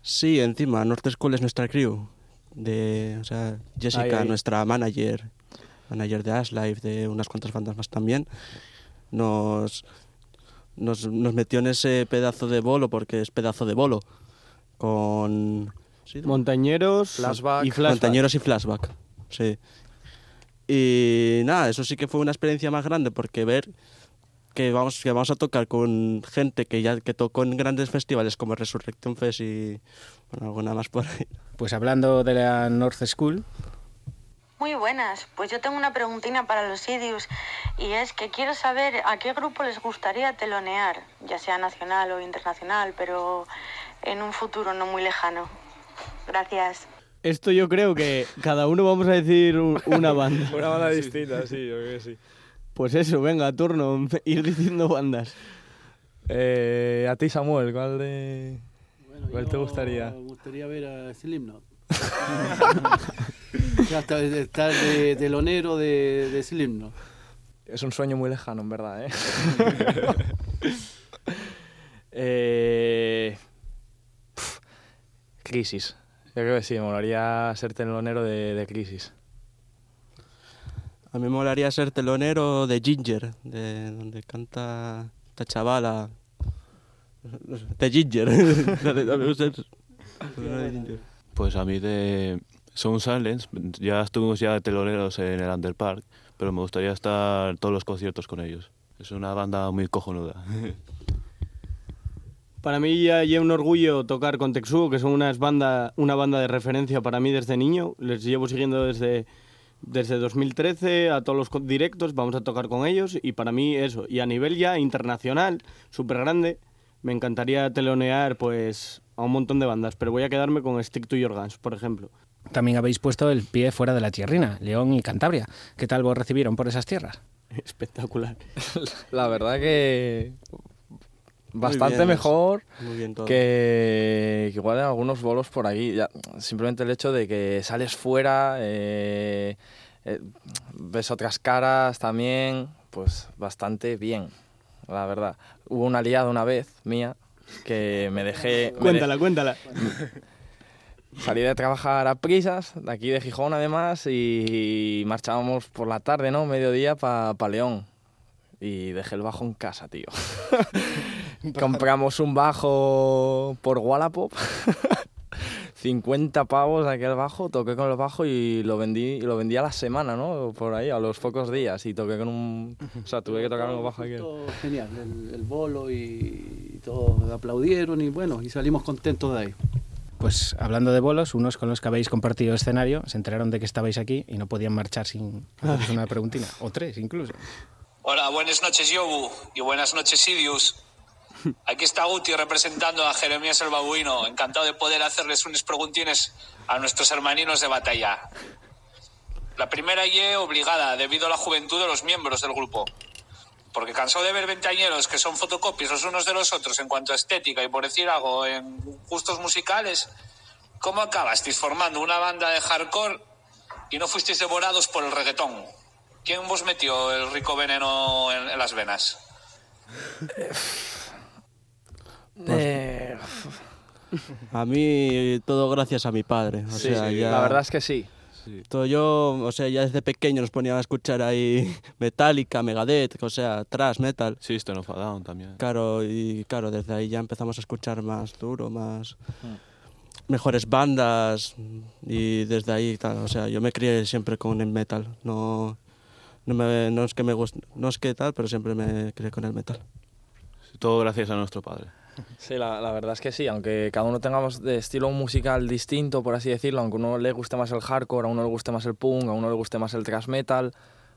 Sí, encima, North School es nuestra crew. De, o sea, Jessica, Ahí, ahí. nuestra manager, manager de Ashlife, de unas cuantas bandas más también, nos, nos, nos metió en ese pedazo de bolo, porque es pedazo de bolo, con... ¿sí? Montañeros Flashback. y flashback. Montañeros y flashback, sí. Y nada, eso sí que fue una experiencia más grande porque ver que vamos, que vamos a tocar con gente que ya que tocó en grandes festivales como Resurrection Fest y bueno, alguna más por ahí. Pues hablando de la North School, Muy buenas, pues yo tengo una preguntina para los Sidious y es que quiero saber a qué grupo les gustaría telonear, ya sea nacional o internacional, pero en un futuro no muy lejano. Gracias. Esto yo creo que cada uno vamos a decir un- una [laughs] banda. Una banda distinta, sí, yo creo que sí. Pues eso, venga, turno, [laughs] ir diciendo bandas. Eh, a ti, Samuel, ¿cuál, de... Bueno, ¿cuál te yo gustaría? Me gustaría ver a Slipknot. [laughs] ya está, estar de telonero de, de Slipknot. Es un sueño muy lejano, en verdad, ¿eh? Eh, crisis. Yo creo que sí, me molaría ser telonero de, de Crisis. A mí me molaría ser telonero de Ginger, de donde canta esta chavala. De Ginger. [laughs] Pues a mí de Sound Silence, ya estuvimos ya de teloneros en el Underpark, pero me gustaría estar todos los conciertos con ellos. Es una banda muy cojonuda. [laughs] Para mí ya es un orgullo tocar con Texugo, que son unas banda, una banda de referencia para mí desde niño. Les llevo siguiendo desde, desde 2013 a todos los directos, vamos a tocar con ellos y para mí eso. Y a nivel ya internacional, súper grande, me encantaría telonear pues a un montón de bandas, pero voy a quedarme con Stick to Your Guns, por ejemplo. también habéis puesto el pie fuera de la tierrina, León y Cantabria. ¿Qué tal vos recibieron por esas tierras? [laughs] Espectacular. [laughs] La verdad que bastante bien, mejor bien que, que igual en algunos bolos por aquí. Ya, simplemente el hecho de que sales fuera, eh, eh, ves otras caras también, pues bastante bien, la verdad. Hubo una liada una vez mía que me dejé... me de- Cuéntala, cuéntala. Salí de trabajar a prisas, de aquí de Gijón además, y marchábamos por la tarde, ¿no? Mediodía para León. Y dejé el bajo en casa, tío. [laughs] Compramos un bajo por Wallapop. [laughs] 50 pavos aquel bajo, toqué con el bajo y lo vendí, lo vendí a la semana, ¿no? Por ahí, a los pocos días. Y toqué con un... O sea, tuve que tocar con el bajo aquel. Genial, el, el bolo y, y todos aplaudieron y bueno, y salimos contentos de ahí. Pues hablando de bolos, unos con los que habéis compartido escenario se enteraron de que estabais aquí y no podían marchar sin haceros una preguntina, o tres incluso. Hola, buenas noches, Yobu, y buenas noches, Sidious. Aquí está Guti representando a Jeremías el Babuino. Encantado de poder hacerles unas preguntines a nuestros hermaninos de batalla. La primera y obligada, debido a la juventud de los miembros del grupo. Porque cansado de ver ventañeros que son fotocopias los unos de los otros en cuanto a estética y por decir algo en gustos musicales, ¿cómo acabasteis formando una banda de hardcore y no fuisteis devorados por el reggaetón? ¿Quién vos metió el rico veneno en, en las venas? [laughs] Eh, A mí todo gracias a mi padre. O Sí, sea, sí, ya... la verdad es que sí. Todo yo, o sea, ya desde pequeño nos ponían a escuchar ahí Metallica, Megadeth, o sea, thrash metal. System of a Down también. Claro, y claro, desde ahí ya empezamos a escuchar más duro, más Mm. mejores bandas y desde ahí tal, o sea, yo me crié siempre con el metal, no no, me- no es que me guste, no es que tal, pero siempre me crié con el metal. Todo gracias a nuestro padre. Sí, la, verdad es que sí, aunque cada uno tengamos de estilo musical distinto, por así decirlo, aunque a uno le guste más el hardcore, a uno le guste más el punk, a uno le guste más el thrash metal,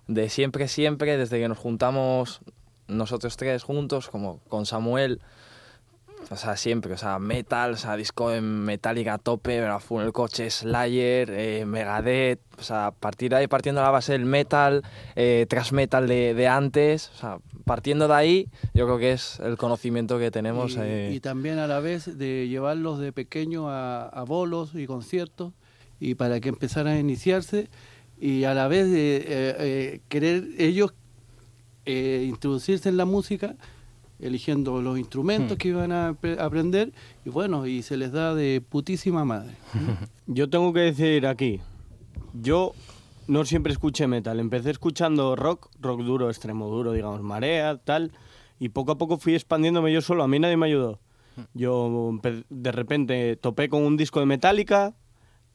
de siempre, siempre, desde que nos juntamos nosotros tres juntos, como con Samuel, o sea, siempre, o sea, metal, o sea, disco en Metallica a tope, full en el coche, Slayer, eh, Megadeth, o sea, a partir de ahí, partiendo de la base del metal, eh, thrash metal de, de antes, o sea, partiendo de ahí, yo creo que es el conocimiento que tenemos. Y, eh, y también a la vez de llevarlos de pequeño a, a bolos y conciertos y para que empezaran a iniciarse y a la vez de eh, eh, querer ellos introducirse en la música eligiendo los instrumentos Hmm. que iban a apre- aprender y bueno, y se les da de putísima madre. [laughs] Yo tengo que decir aquí, yo no siempre escuché metal, empecé escuchando rock, rock duro, extremo duro, digamos, marea, tal, y poco a poco fui expandiéndome yo solo, a mí nadie me ayudó. Yo empe- de repente topé con un disco de Metallica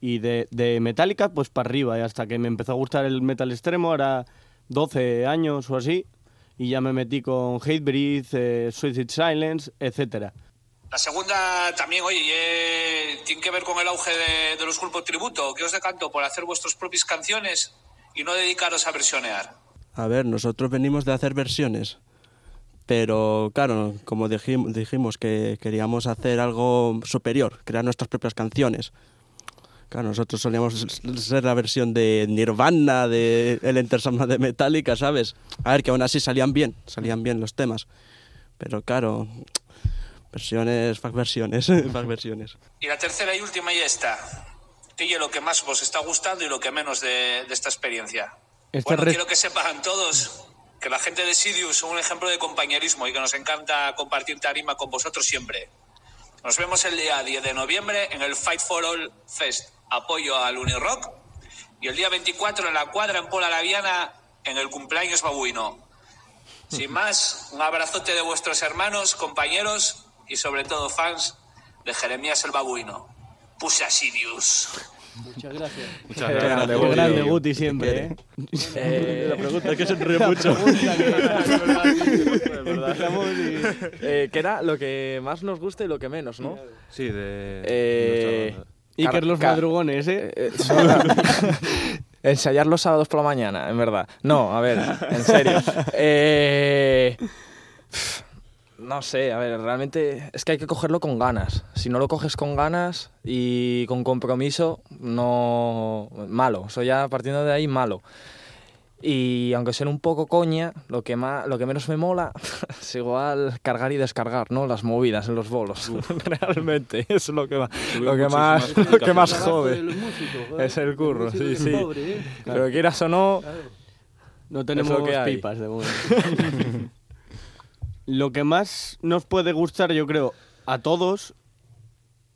y de, de Metallica pues para arriba, y hasta que me empezó a gustar el metal extremo, ahora 12 años o así, y ya me metí con Hatebreed, eh, Suicide Silence, etcétera. La segunda también, oye, eh, tiene que ver con el auge de, de los grupos tributo. que os decanto por hacer vuestras propias canciones y no dedicaros a versionear? A ver, nosotros venimos de hacer versiones, pero claro, como dijim- dijimos que queríamos hacer algo superior, crear nuestras propias canciones. Claro, nosotros solíamos ser la versión de Nirvana, de El Enter Sandman de Metallica, ¿sabes? A ver, que aún así salían bien, salían bien los temas. Pero claro, versiones, fuck versiones, [laughs] fuck versiones. Y la tercera y última y esta. ¿Qué es lo que más os está gustando y lo que menos de, de esta experiencia? Bueno, quiero que sepan todos que la gente de Sidious son un ejemplo de compañerismo y que nos encanta compartir tarima con vosotros siempre. Nos vemos el día 10 de noviembre en el Fight for All Fest, apoyo al Unirock, y el día 24 en la cuadra en Pola Laviana en el cumpleaños babuino. Sin [laughs] más, un abrazote de vuestros hermanos, compañeros y sobre todo fans de Jeremías el babuino. Sidious. Muchas gracias. Muchas gracias. grande, Guti. qué grande Guti siempre, ¿eh? Eh, La pregunta es que se ríe mucho. [laughs] Empezamos y- eh, que era lo que más nos gusta y lo que menos, ¿no? Sí, de Eh. Iker los madrugones, ¿eh? Eh, [laughs] Ensayar los sábados por la mañana, en verdad. No, a ver, en serio. [laughs] Eh, no sé, a ver, realmente es que hay que cogerlo con ganas. Si no lo coges con ganas y con compromiso, no. malo. O sea, ya partiendo de ahí, malo. Y aunque sea un poco coña, lo que, más, lo que menos me mola [laughs] es igual cargar y descargar, ¿no? Las movidas en los bolos. [laughs] Realmente, eso es lo que más, lo que más, lo que más jode. Es el curro, sí, sí. pobre, ¿eh? Pero quieras o no, No tenemos lo que hay. pipas de momento. [laughs] lo que más nos puede gustar, yo creo, a todos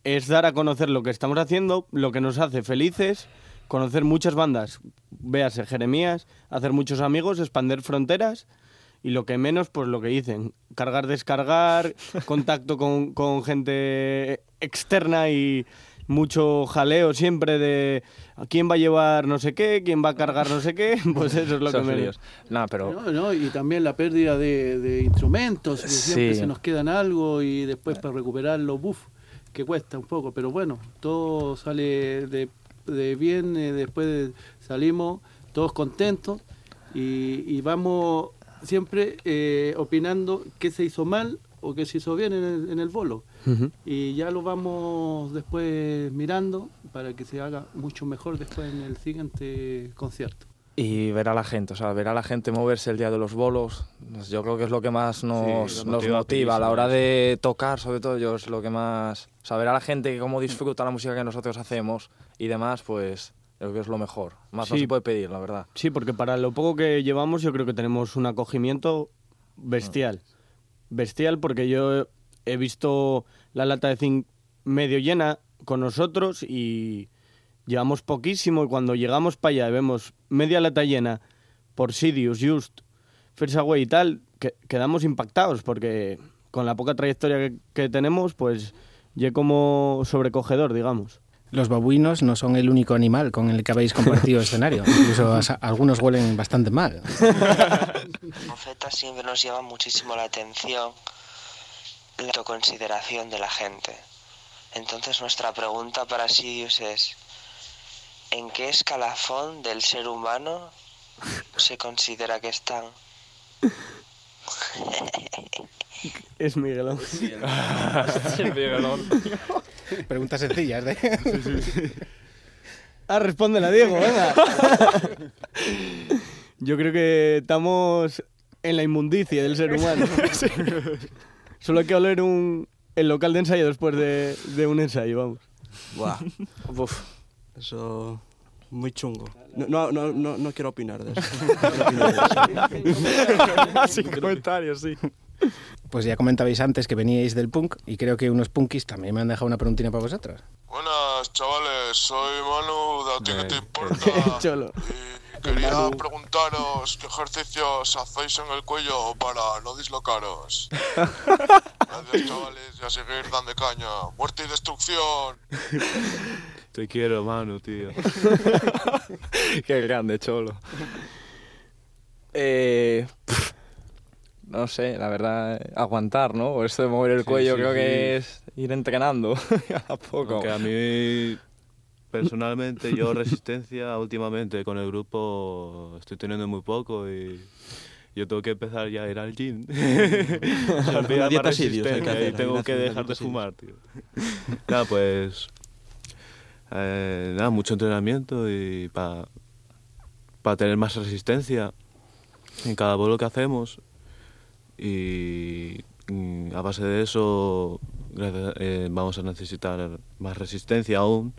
es dar a conocer lo que estamos haciendo, lo que nos hace felices, conocer muchas bandas, véase Jeremías, hacer muchos amigos, expandir fronteras y lo que menos, pues lo que dicen, cargar, descargar, [laughs] contacto con, con gente externa y mucho jaleo siempre de quién va a llevar no sé qué, quién va a cargar no sé qué, [laughs] pues eso es lo [laughs] que líos. No, pero No, no, y también la pérdida de, de instrumentos, que siempre Sí. se nos quedan algo y después para recuperarlo, buf, que cuesta un poco, pero bueno, todo sale de, de bien, eh, después de- salimos todos contentos y, y vamos siempre eh, opinando qué se hizo mal o qué se hizo bien en el, en el bolo. Y ya lo vamos después mirando para que se haga mucho mejor después en el siguiente concierto. y ver a la gente, o sea, ver a la gente moverse el día de los bolos, pues yo creo que es lo que más nos, Sí, nos motiva motiva a la hora de tocar, sobre todo yo es lo que más, o sea, ver a la gente que cómo disfruta la música que nosotros hacemos y demás, pues creo que es lo mejor. Más no Sí. se puede pedir, la verdad. Sí, porque para lo poco que llevamos yo creo que tenemos un acogimiento bestial. Bestial porque yo he visto la lata de zinc medio llena con nosotros y llevamos poquísimo y cuando llegamos para allá y vemos media lata llena por Sidious, Just, First Away y tal, que, quedamos impactados porque con la poca trayectoria que, que tenemos, pues ya como sobrecogedor, digamos. Los babuinos no son el único animal con el que habéis compartido [laughs] escenario. Incluso as- algunos huelen bastante mal. [laughs] Profeta siempre nos llama muchísimo la atención la autoconsideración de la gente. Entonces nuestra pregunta para Sidious es, ¿en qué escalafón del ser humano se considera que están? [laughs] Es Miguelón. [laughs] Es Miguelón. Preguntas sencillas, ¿eh? [laughs] Ah, respóndela, Diego, venga. Yo creo que estamos en la inmundicia del ser humano. Solo hay que oler un, el local de ensayo después de, de un ensayo, vamos. Buah. [laughs] Uf, eso muy chungo. No, no, no, no, no quiero opinar de eso. [laughs] No quiero opinar de eso. [laughs] Sin comentarios, sí. Pues ya comentabais antes que veníais del punk y creo que unos punkis también me han dejado una preguntina para vosotros. Buenas, chavales, soy Manu de A ti que te importa. Cholo. Quería preguntaros qué ejercicios hacéis en el cuello para no dislocaros. [laughs] Gracias, chavales, y a seguir dando caña. Muerte y destrucción. Te quiero, Manu, tío. [laughs] Qué grande, cholo. Eh, pff, no sé, la verdad, aguantar, ¿no? Por esto de mover el Sí, cuello sí, creo sí. que es ir entrenando [laughs] a poco. Aunque a mí, personalmente, yo [laughs] resistencia últimamente con el grupo estoy teniendo muy poco y yo tengo que empezar ya a ir al gym. Una dieta Sidious hay que hacer, y tengo que dejar de fumar, tío. Nada, pues... eh, nada, mucho entrenamiento y para tener más resistencia en cada vuelo que hacemos y mm, a base de eso eh, vamos a necesitar más resistencia aún.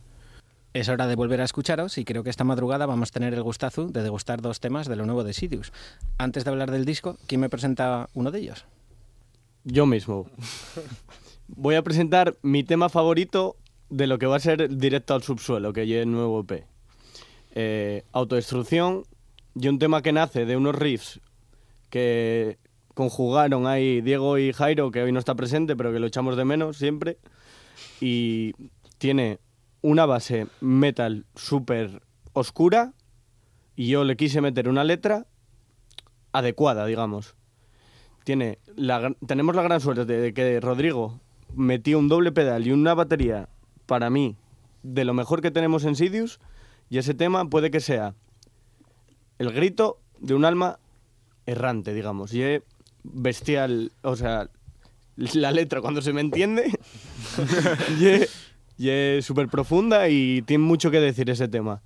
Es hora de volver a escucharos y creo que esta madrugada vamos a tener el gustazo de degustar dos temas de lo nuevo de Sidious. Antes de hablar del disco, ¿quién me presenta uno de ellos? Yo mismo. Voy a presentar mi tema favorito de lo que va a ser Directo al Subsuelo, que es el nuevo EP. Eh, autodestrucción y un tema que nace de unos riffs que conjugaron ahí Diego y Jairo, que hoy no está presente, pero que lo echamos de menos siempre. Y tiene una base metal súper oscura y yo le quise meter una letra adecuada, digamos. Tiene tenemos la gran suerte de que Rodrigo metió un doble pedal y una batería, para mí, de lo mejor que tenemos en Sidious, y ese tema puede que sea el grito de un alma errante, digamos. Y es bestial, o sea, la letra cuando se me entiende, [laughs] y es súper profunda y tiene mucho que decir ese tema.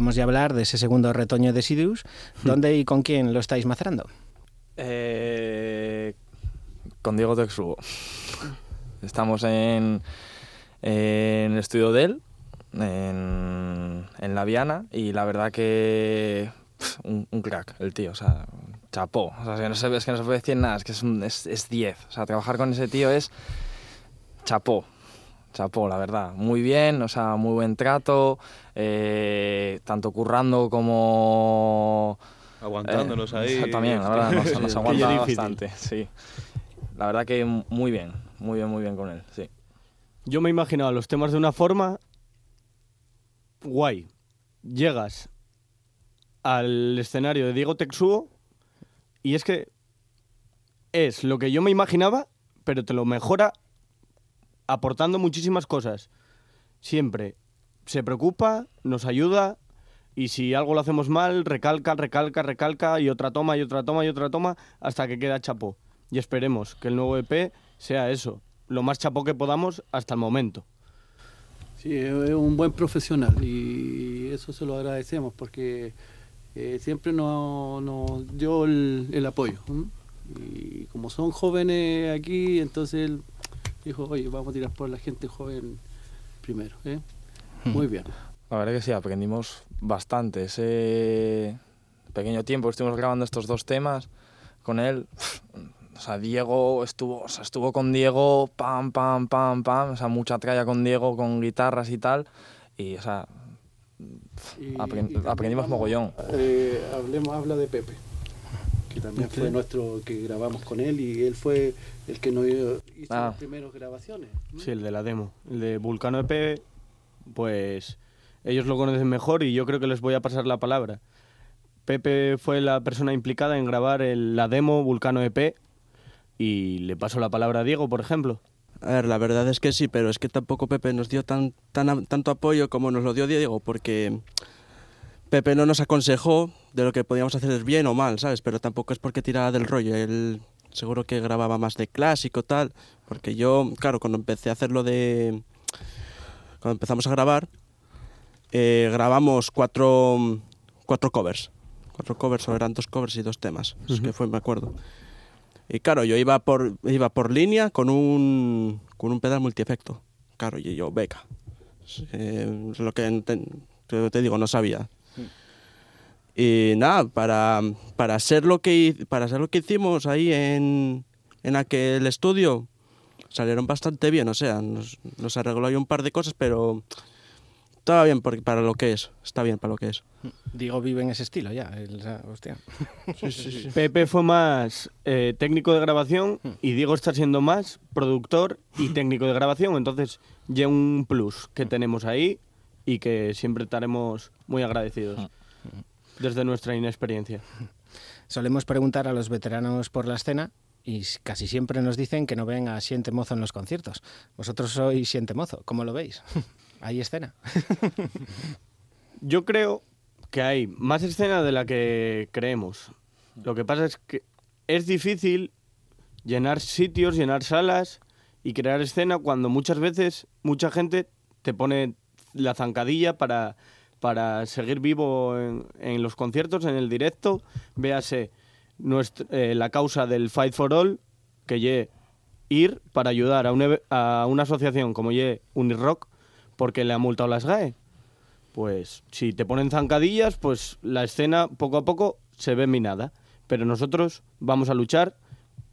Acabamos de hablar de ese segundo retoño de Sidious. ¿Dónde y con quién lo estáis macerando? Eh, con Diego Texugo. Estamos en, en el estudio de él, en, en La Viana, y la verdad que un, un crack el tío, o sea, chapó. O sea, es que no se, es que no se puede decir nada, es que es un- es es 10. o sea, trabajar con ese tío es chapó. Chapó, la verdad. Muy bien, o sea, muy buen trato, eh, tanto currando como... Aguantándonos ahí. [laughs] También, la verdad, nos, nos aguanta bastante, sí. La verdad que muy bien, muy bien, muy bien con él, sí. Yo me imaginaba los temas de una forma guay. Llegas al escenario de Diego Texugo y es que es lo que yo me imaginaba, pero te lo mejora aportando muchísimas cosas. Siempre se preocupa, nos ayuda y si algo lo hacemos mal, recalca, recalca, recalca y otra toma y otra toma y otra toma hasta que queda chapó. Y esperemos que el nuevo EP sea eso, lo más chapó que podamos hasta el momento. Sí, es un buen profesional y eso se lo agradecemos porque eh, siempre nos, dio el, apoyo. Y como son jóvenes aquí, entonces dijo, oye, vamos a tirar por la gente joven primero. ¿eh? Muy bien. La verdad que sí, aprendimos bastante. Ese pequeño tiempo que estuvimos grabando estos dos temas con él, o sea, Diego estuvo, o sea, estuvo con Diego, pam, pam, pam, pam, o sea, mucha tralla con Diego, con guitarras y tal, y, o sea, Y- apren- y aprendimos mogollón. Eh, hablemos, habla de Pepe, que también Ok. fue nuestro que grabamos con él y él fue el que nos hizo Ah. las primeras grabaciones. Sí, el de la demo. El de Vulcano EP, pues ellos lo conocen mejor y yo creo que les voy a pasar la palabra. Pepe fue la persona implicada en grabar el- la demo Vulcano EP y le paso la palabra a Diego, por ejemplo. A ver, la verdad es que sí, pero es que tampoco Pepe nos dio tan, tan a- tanto apoyo como nos lo dio Diego, porque Pepe no nos aconsejó de lo que podíamos hacer bien o mal, ¿sabes? Pero tampoco es porque tirara del rollo. Él seguro que grababa más de clásico, tal, porque yo, claro, cuando empecé a hacerlo de... Cuando empezamos a grabar, eh, grabamos cuatro, cuatro covers. Cuatro covers, o eran dos covers y dos temas. Es que fue, me acuerdo. Y claro, yo iba por, iba por línea con un, con un pedal multiefecto. Claro, y yo, beca. Eh, lo que te digo, no sabía. Y nada, para, para, ser lo que, para ser lo que hicimos ahí en, en aquel estudio, salieron bastante bien. O sea, nos, nos arregló ahí un par de cosas, pero estaba bien porque, para lo que es. Está bien para lo que es. Diego vive en ese estilo ya. el- o sea, hostia. [laughs] Pepe fue más eh, técnico de grabación y Diego está siendo más productor y [laughs] técnico de grabación. Entonces, ya un plus que tenemos ahí y que siempre estaremos muy agradecidos desde nuestra inexperiencia. Solemos preguntar a los veteranos por la escena y casi siempre nos dicen que no ven a Siente Mozo en los conciertos. Vosotros sois Siente Mozo, ¿cómo lo veis? [laughs] ¿Hay escena? Yo creo que hay más escena de la que creemos. Lo que pasa es que es difícil llenar sitios, llenar salas y crear escena cuando muchas veces mucha gente te pone la zancadilla para, para seguir vivo en, en los conciertos, en el directo. Véase eh, la causa del Fight for All, que ye ir para ayudar a, un eve- a una asociación como ye Unirock porque le ha multado las GAE. Pues si te ponen zancadillas, pues la escena poco a poco se ve minada. Pero nosotros vamos a luchar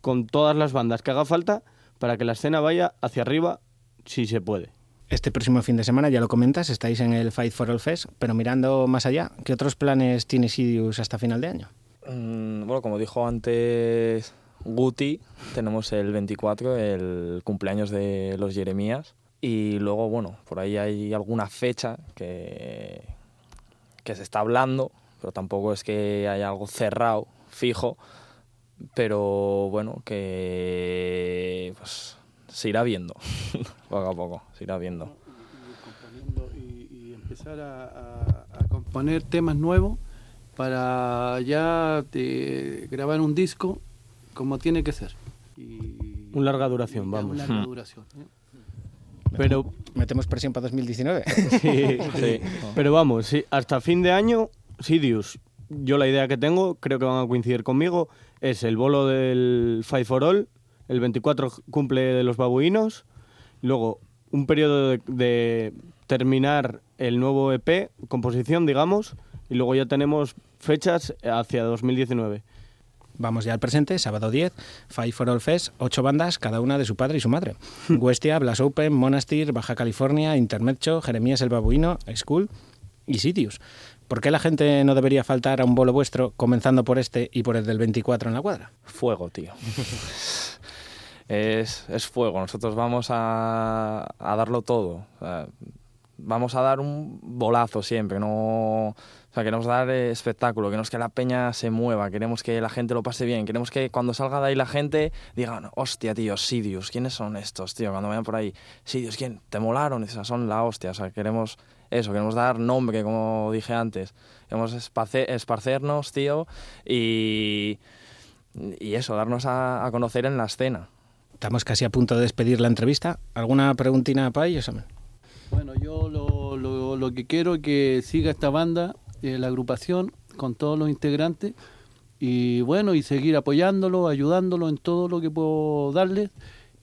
con todas las bandas que haga falta para que la escena vaya hacia arriba si se puede. Este próximo fin de semana, ya lo comentas, estáis en el Fight for All Fest, pero mirando más allá, ¿qué otros planes tiene Sidious hasta final de año? Mm, bueno, como dijo antes Guti, tenemos el 24, el cumpleaños de los Jeremías. Y luego, bueno, por ahí hay alguna fecha que, que se está hablando, pero tampoco es que haya algo cerrado, fijo. Pero bueno, que pues, se irá viendo, [laughs] poco a poco, se irá viendo. y empezar a, a- a componer temas nuevos para ya eh, grabar un disco como tiene que ser. Un larga duración, vamos. Una larga Hmm. duración. ¿eh? Pero metemos presión para 2019. [laughs] Sí, sí. Pero vamos, sí, hasta fin de año, Sidious, yo la idea que tengo, creo que van a coincidir conmigo, es el bolo del Fight for All, el 24 cumple de los babuinos, luego un periodo de, de terminar el nuevo EP, composición, digamos, y luego ya tenemos fechas hacia 2019. Vamos ya al presente, sábado 10, Five for All Fest, ocho bandas, cada una de su padre y su madre. [laughs] Huestia, Blas Open, Monastir, Baja California, Intermercho, Jeremías el Babuino, School y Sitius. ¿Por qué la gente no debería faltar a un bolo vuestro, comenzando por este y por el del 24 en la cuadra? Fuego, tío. [laughs] es, es fuego. Nosotros vamos a, a darlo todo. Vamos a dar un bolazo siempre. No, o sea, queremos dar espectáculo. Queremos que la peña se mueva. Queremos que la gente lo pase bien. Queremos que cuando salga de ahí la gente diga, hostia, tío, Sidious, ¿quiénes son estos, tío? Cuando vayan por ahí, Sidious, ¿quién? ¿Te molaron? Sea, son la hostia. O sea, queremos eso, queremos dar nombre, como dije antes. Queremos esparce- esparcernos, tío, y, y eso, darnos a, a conocer en la escena. Estamos casi a punto de despedir la entrevista. ¿Alguna preguntina para ellos? Bueno, yo lo, lo- que quiero es que siga esta banda, eh, la agrupación, con todos los integrantes, y bueno, y seguir apoyándolo, ayudándolo en todo lo que puedo darles.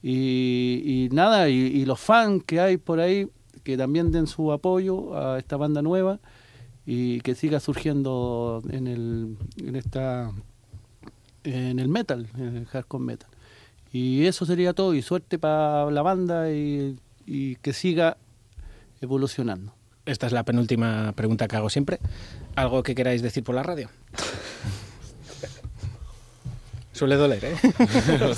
Y, nada, y, y los fans que hay por ahí, que también den su apoyo a esta banda nueva y que siga surgiendo en el, en esta en el metal, en el hardcore metal. Y eso sería todo, y suerte para la banda y, y que siga evolucionando. Esta es la penúltima pregunta que hago siempre. ¿Algo que queráis decir por la radio? [laughs] Suele doler, ¿eh? [laughs]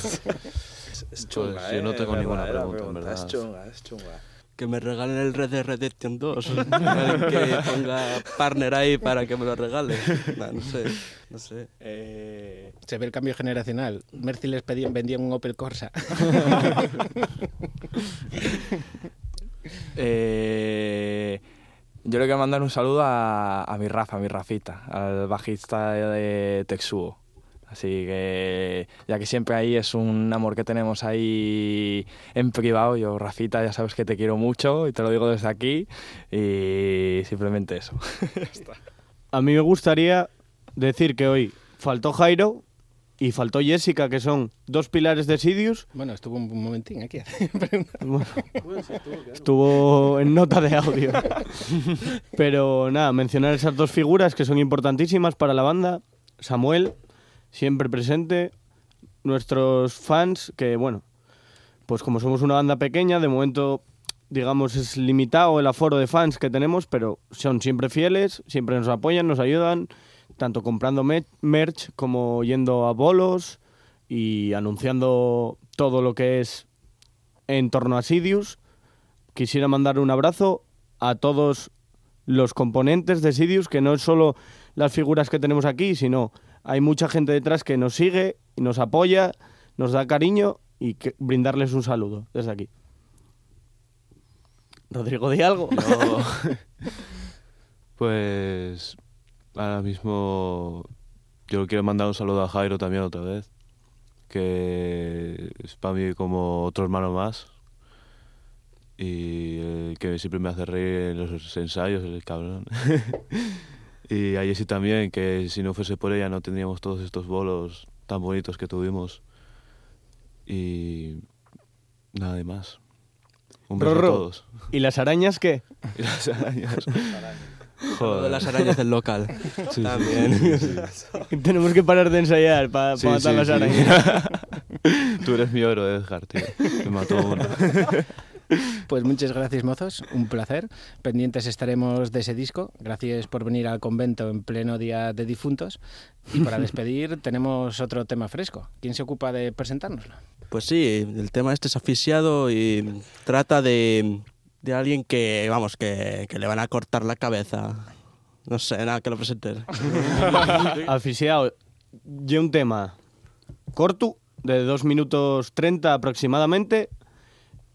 Es chunga, Pues yo no tengo ninguna pregunta, en verdad. Es chunga, es chunga. Que me regalen el Red Dead Redemption 2. [laughs] Alguien que ponga partner ahí para que me lo regale. No sé, no sé. Eh, Se ve el cambio generacional. Merci les pedían, vendían un Opel Corsa. [laughs] Eh, yo le quiero mandar un saludo a, a mi Rafa, a mi Rafita, al bajista de Texuo. Así que, ya que siempre ahí es un amor que tenemos ahí en privado, yo, Rafita, ya sabes que te quiero mucho y te lo digo desde aquí. Y simplemente eso. [laughs] A mí me gustaría decir que hoy faltó Jairo y faltó Jessica, que son dos pilares de Sidious. Bueno, estuvo un momentín aquí. [laughs] Estuvo en nota de audio. Pero nada, mencionar esas dos figuras que son importantísimas para la banda. Samuel, siempre presente. Nuestros fans, que bueno, pues como somos una banda pequeña, de momento, digamos, es limitado el aforo de fans que tenemos, pero son siempre fieles, siempre nos apoyan, nos ayudan, tanto comprando me- merch como yendo a bolos y anunciando todo lo que es en torno a Sidious. Quisiera mandar un abrazo a todos los componentes de Sidious, que no es solo las figuras que tenemos aquí, sino hay mucha gente detrás que nos sigue, y nos apoya, nos da cariño y que brindarles un saludo desde aquí. Rodrigo, di algo. Yo, [laughs] pues ahora mismo yo quiero mandar un saludo a Jairo también otra vez, que es para mí como otro hermano más y el que siempre me hace reír en los ensayos, el cabrón. [laughs] y a Jessie también, que si no fuese por ella no tendríamos todos estos bolos tan bonitos que tuvimos. Y nada de más. Un beso Rorro, a todos. ¿Y las arañas qué? Y [laughs] las arañas. [laughs] Lo de las arañas del local. [laughs] Sí, También. sí, sí, sí. Tenemos que parar de ensayar para Sí, matar sí, las sí. arañas. Tú eres mi oro, Edgar, tío. Me mató uno. Pues muchas gracias, mozos. Un placer. Pendientes estaremos de ese disco. Gracias por venir al convento en pleno día de difuntos. Y para [laughs] despedir, tenemos otro tema fresco. ¿Quién se ocupa de presentárnoslo? Pues sí, el tema este es aficiado y trata de, de alguien que, vamos, que, que le van a cortar la cabeza. No sé, nada, que lo presentes. [laughs] Aficiado. Y un tema corto, de 2 minutos 30 aproximadamente,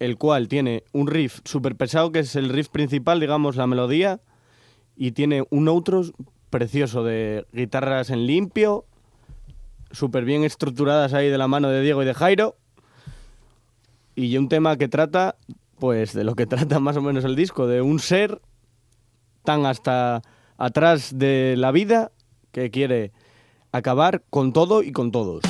el cual tiene un riff súper pesado, que es el riff principal, digamos, la melodía, y tiene un outro precioso de guitarras en limpio, súper bien estructuradas ahí de la mano de Diego y de Jairo, y un tema que trata, pues, de lo que [laughs] trata más o menos el disco, de un ser tan hasta atrás de la vida que quiere acabar con todo y con todos.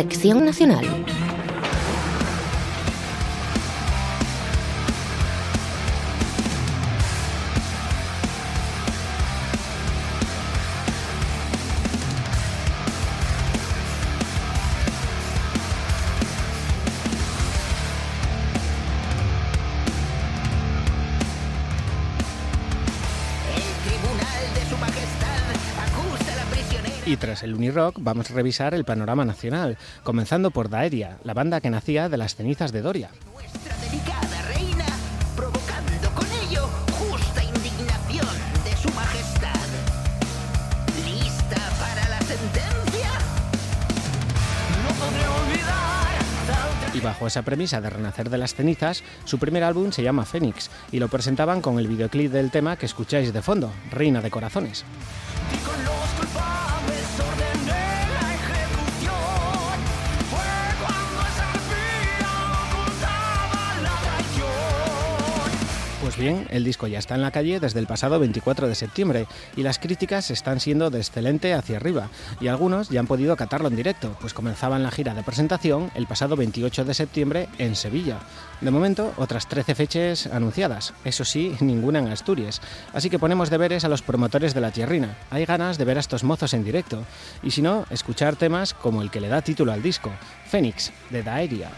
Sección Nacional. tras el Unirock vamos a revisar el panorama nacional, comenzando por Daeria, la banda que nacía de las cenizas de Doria. Y bajo esa premisa de renacer de las cenizas, su primer álbum se llama Fénix y lo presentaban con el videoclip del tema que escucháis de fondo, Reina de Corazones. Bien, el disco ya está en la calle desde el pasado 24 de septiembre y las críticas están siendo de excelente hacia arriba y algunos ya han podido catarlo en directo, pues comenzaban la gira de presentación el pasado 28 de septiembre en Sevilla. De momento, otras 13 fechas anunciadas, eso sí, ninguna en Asturias. Así que ponemos deberes a los promotores de la tierrina. Hay ganas de ver a estos mozos en directo y si no, escuchar temas como el que le da título al disco, Fénix, de Daeria.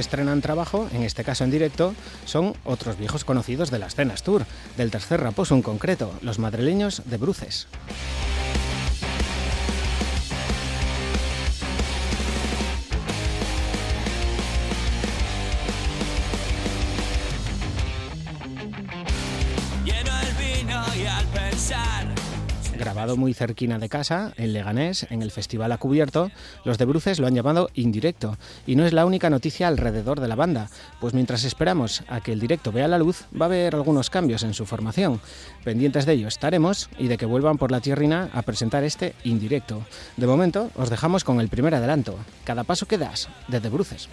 Estrenan trabajo, en este caso en directo, son otros viejos conocidos de las cenas tour, del tercer raposo en concreto, los madrileños de Bruces. Cerquina de casa, en Leganés, en el Festival a Cubierto, los de Bruces lo han llamado indirecto. Y no es la única noticia alrededor de la banda, pues mientras esperamos a que el directo vea la luz, va a haber algunos cambios en su formación. Pendientes de ello estaremos y de que vuelvan por la tierrina a presentar este indirecto. De momento, os dejamos con el primer adelanto. Cada paso que das, desde Bruces.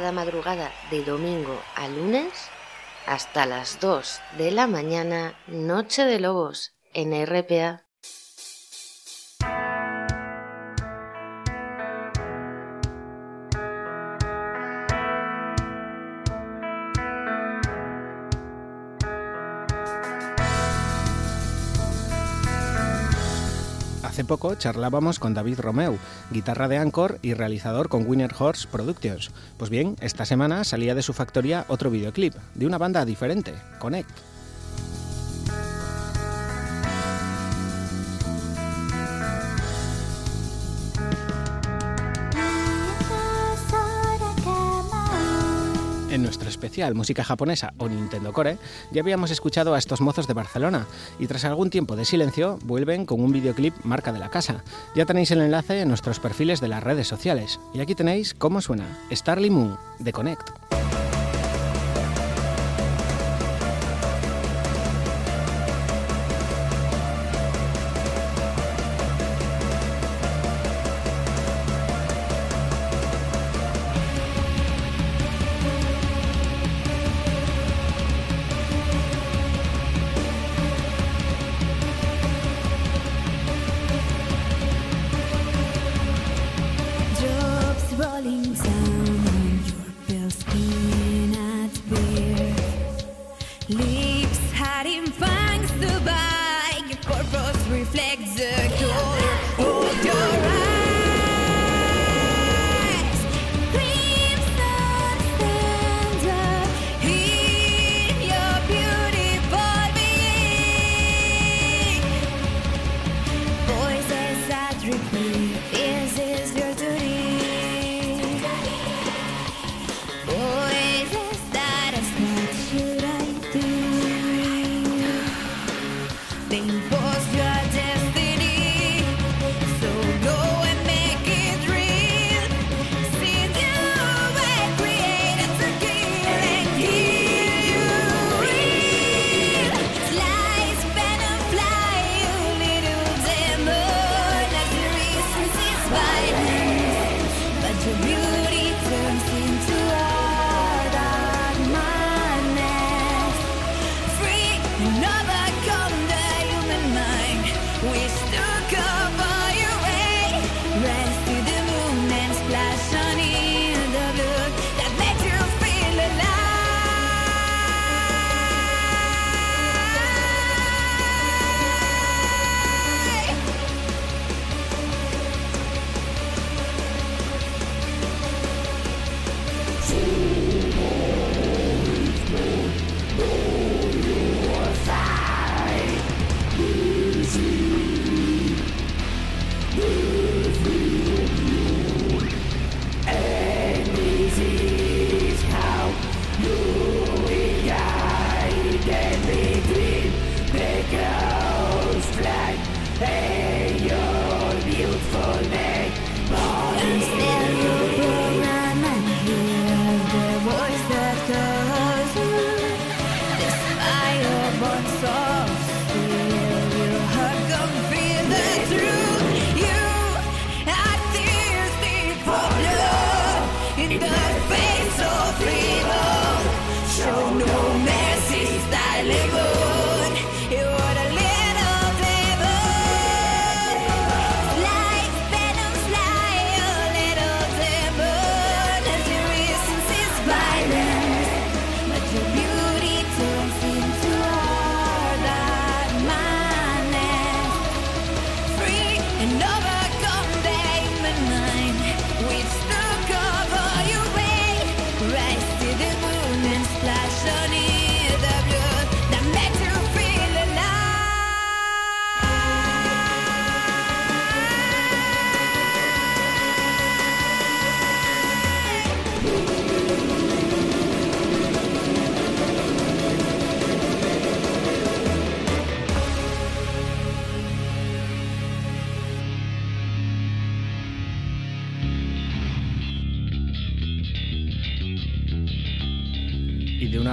Cada madrugada de domingo a lunes hasta las 2 de la mañana, Noche de Lobos en RPA. Hace poco charlábamos con David Romeu, guitarra de Anchor y realizador con Winner Horse Productions. Pues bien, esta semana salía de su factoría otro videoclip, de una banda diferente, Connect. En nuestro especial música japonesa o Nintendo Core, ya habíamos escuchado a estos mozos de Barcelona y tras algún tiempo de silencio vuelven con un videoclip marca de la casa. Ya tenéis el enlace en nuestros perfiles de las redes sociales. Y aquí tenéis cómo suena Starly Moon de Connect.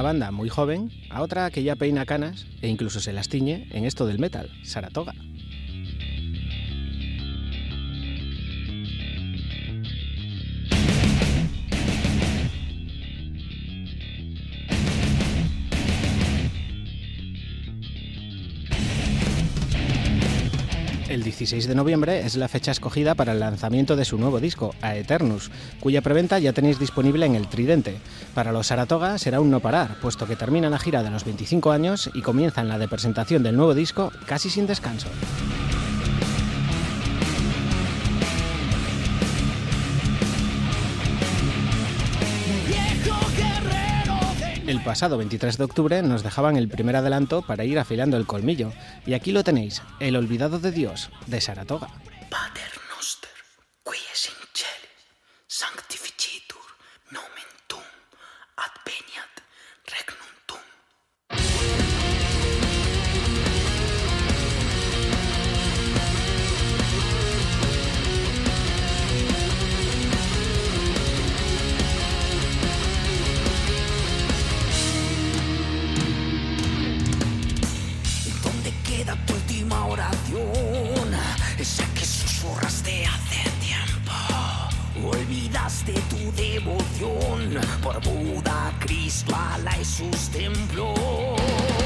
Banda muy joven a otra que ya peina canas e incluso se las tiñe en esto del metal, Saratoga. 16 de noviembre es la fecha escogida para el lanzamiento de su nuevo disco, A Eternus, cuya preventa ya tenéis disponible en el Tridente. Para los Saratoga será un no parar, puesto que terminan la gira de los 25 años y comienzan la de presentación del nuevo disco casi sin descanso. Pasado 23 de octubre nos dejaban el primer adelanto para ir afilando el colmillo, y aquí lo tenéis, El olvidado de Dios, de Saratoga. devoción por Buda, Krishna, y sus templos.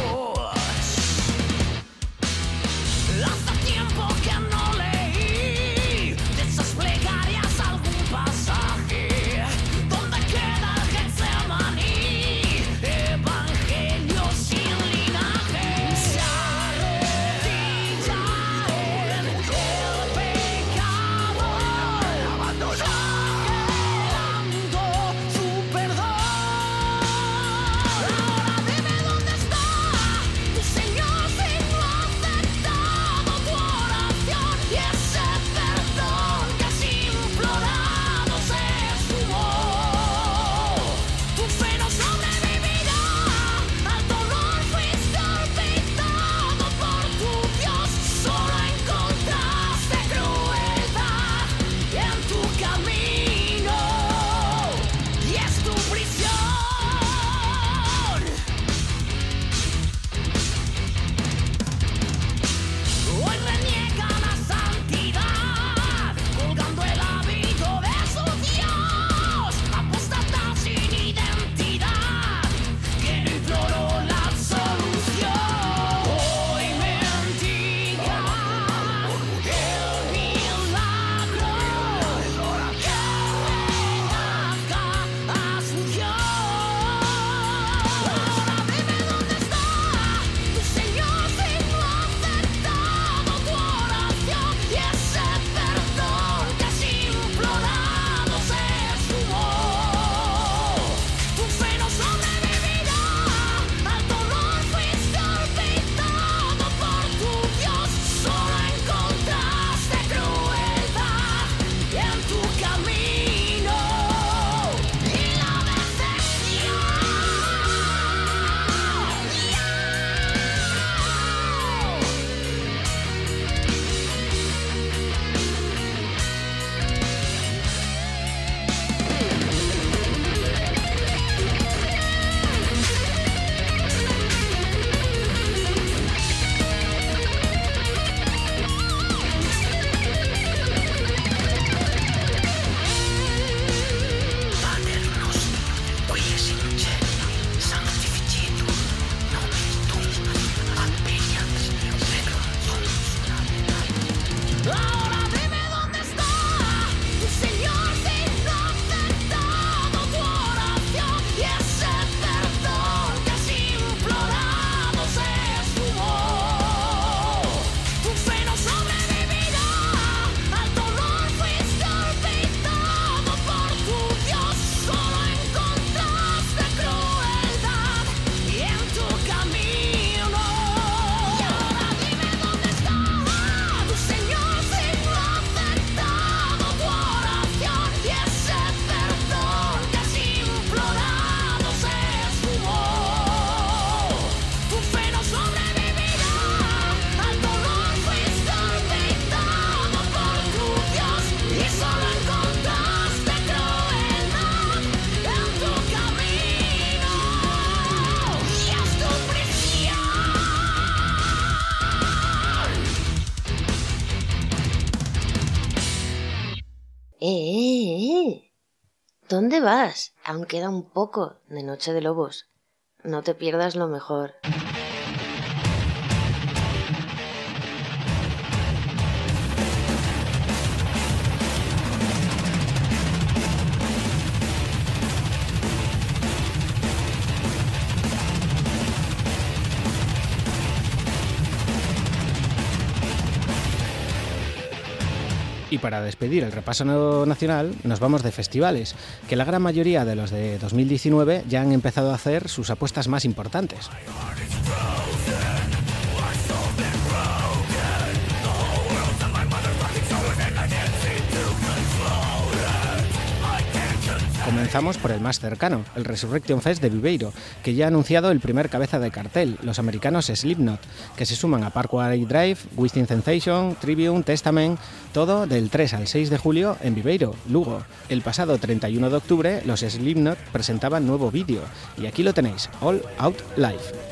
¿Dónde vas? Aún queda un poco de Noche de Lobos. No te pierdas lo mejor. para despedir el repaso nacional, nos vamos de festivales, que la gran mayoría de los de 2019 ya han empezado a hacer sus apuestas más importantes. Comenzamos por el más cercano, el Resurrection Fest de Viveiro, que ya ha anunciado el primer cabeza de cartel, los americanos Slipknot, que se suman a Parkway Drive, Within Sensation, Tribune, Testament, todo del 3 al 6 de julio en Viveiro, Lugo. El pasado 31 de octubre, los Slipknot presentaban nuevo vídeo, y aquí lo tenéis, All Out Live.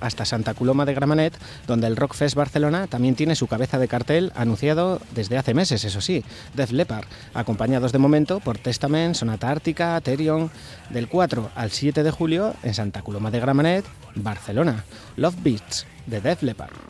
Hasta Santa Coloma de Gramenet, donde el Rockfest Barcelona también tiene su cabeza de cartel anunciado desde hace meses, eso sí, Def Leppard, acompañados de momento por Testament, Sonata Ártica, Terion, del 4 al 7 de julio en Santa Coloma de Gramenet, Barcelona. Love Beats de Def Leppard.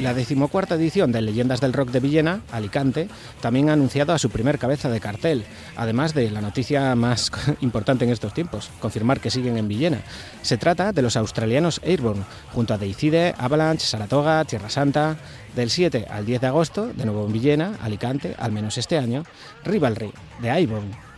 La decimocuarta edición de Leyendas del Rock de Villena, Alicante, también ha anunciado a su primer cabeza de cartel, además de la noticia más [laughs] importante en estos tiempos, confirmar que siguen en Villena. Se trata de los australianos Airborne, junto a Deicide, Avalanche, Saratoga, Tierra Santa. Del 7 al 10 de agosto, de nuevo en Villena, Alicante, al menos este año, Rivalry, de Airborne.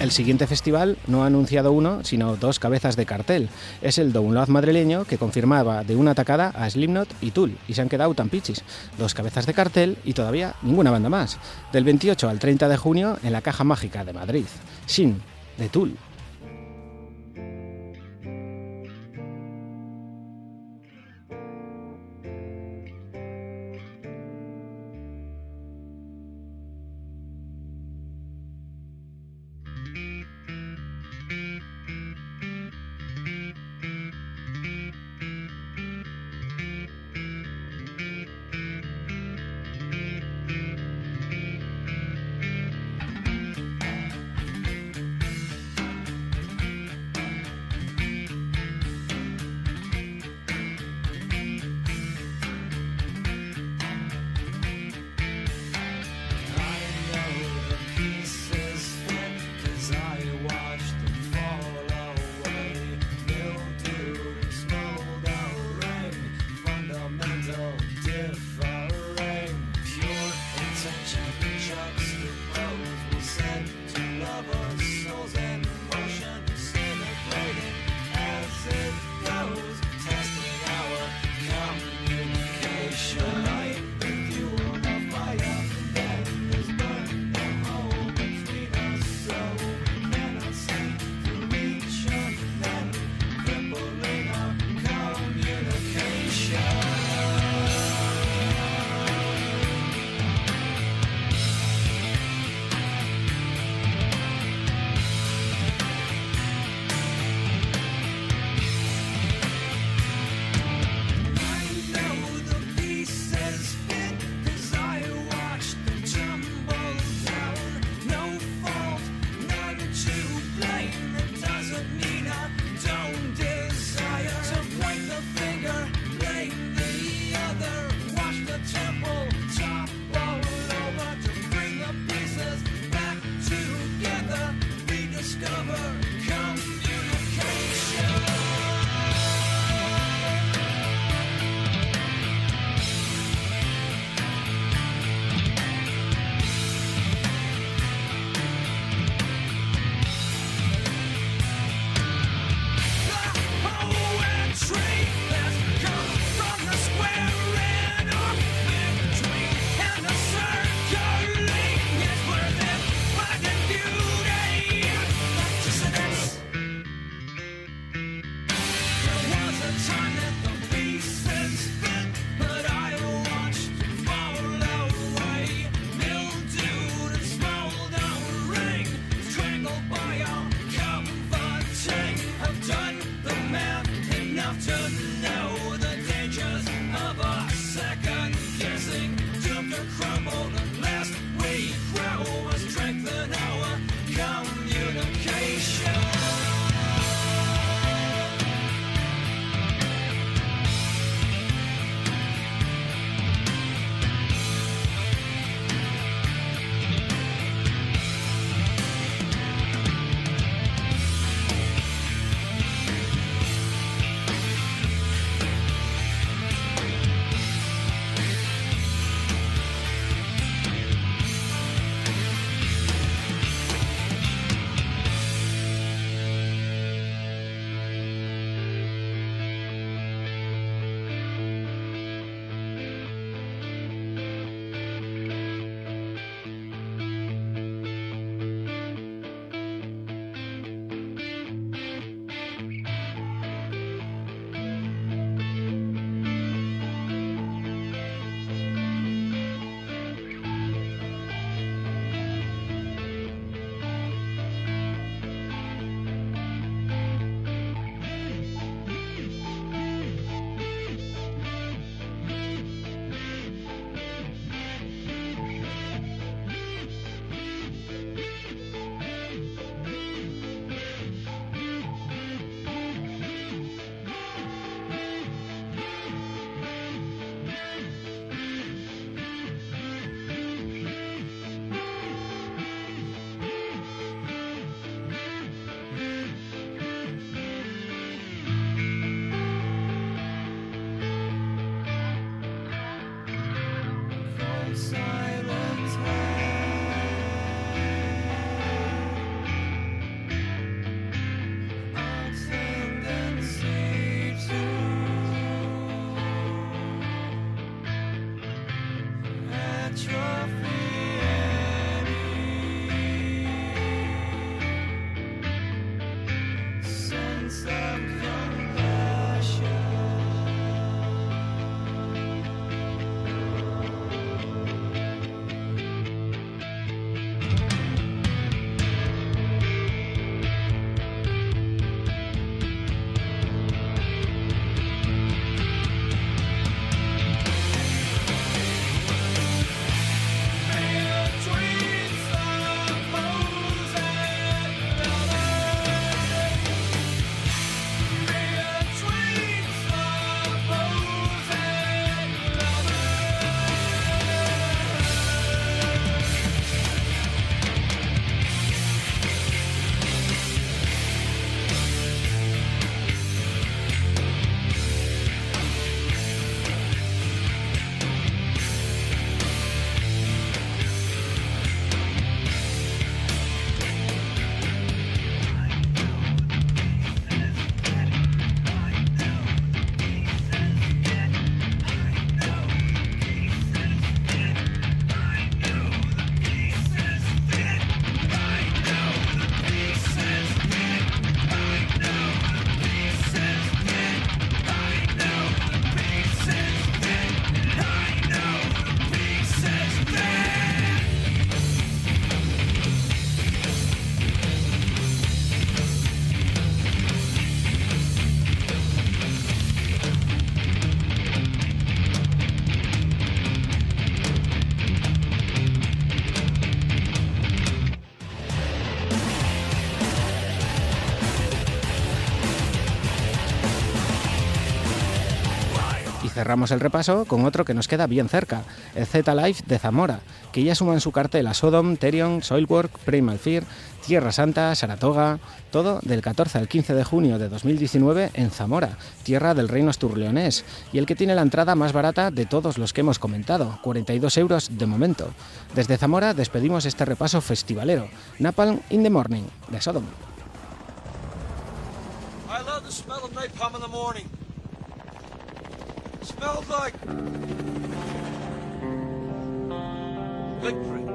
El siguiente festival no ha anunciado uno, sino dos cabezas de cartel. Es el Download madrileño que confirmaba de una atacada a Slipknot y Tool y se han quedado tan pichis. Dos cabezas de cartel y todavía ninguna banda más. Del 28 al 30 de junio en la Caja Mágica de Madrid. Shin, de Tool. Cerramos el repaso con otro que nos queda bien cerca, el Z-Life de Zamora, que ya suma en su cartel a Sodom, Therion, Soilwork, Primal Fear, Tierra Santa, Saratoga, todo del 14 al 15 de junio de 2019 en Zamora, tierra del reino asturleonés, y el que tiene la entrada más barata de todos los que hemos comentado, 42 euros de momento. Desde Zamora despedimos este repaso festivalero, Napalm in the Morning, de Sodom. I love the smell of in the morning. Smells like victory.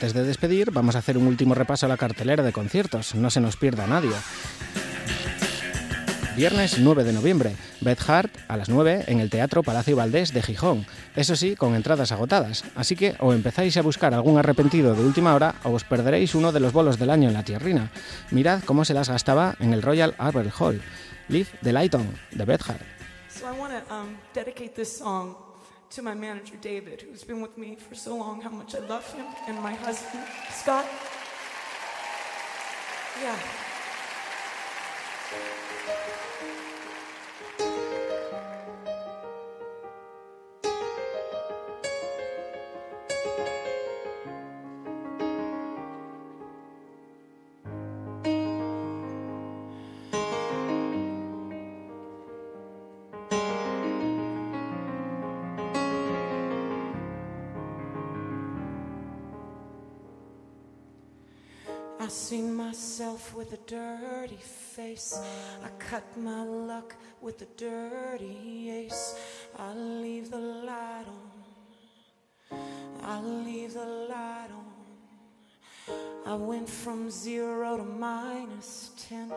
Antes de despedir, vamos a hacer un último repaso a la cartelera de conciertos. No se nos pierda nadie. Viernes 9 de noviembre, Beth Hart a las 9 en el Teatro Palacio Valdés de Gijón. Eso sí, con entradas agotadas. Así que o empezáis a buscar algún arrepentido de última hora o os perderéis uno de los bolos del año en la tierrina. Mirad cómo se las gastaba en el Royal Albert Hall. Live the Lighton, de Beth Hart. So I want to my manager David, who's been with me for so long. How much I love him, and my husband Scott. Yeah. With a dirty face. I cut my luck with a dirty ace. I leave the light on. I leave the light on. I went from zero to minus ten.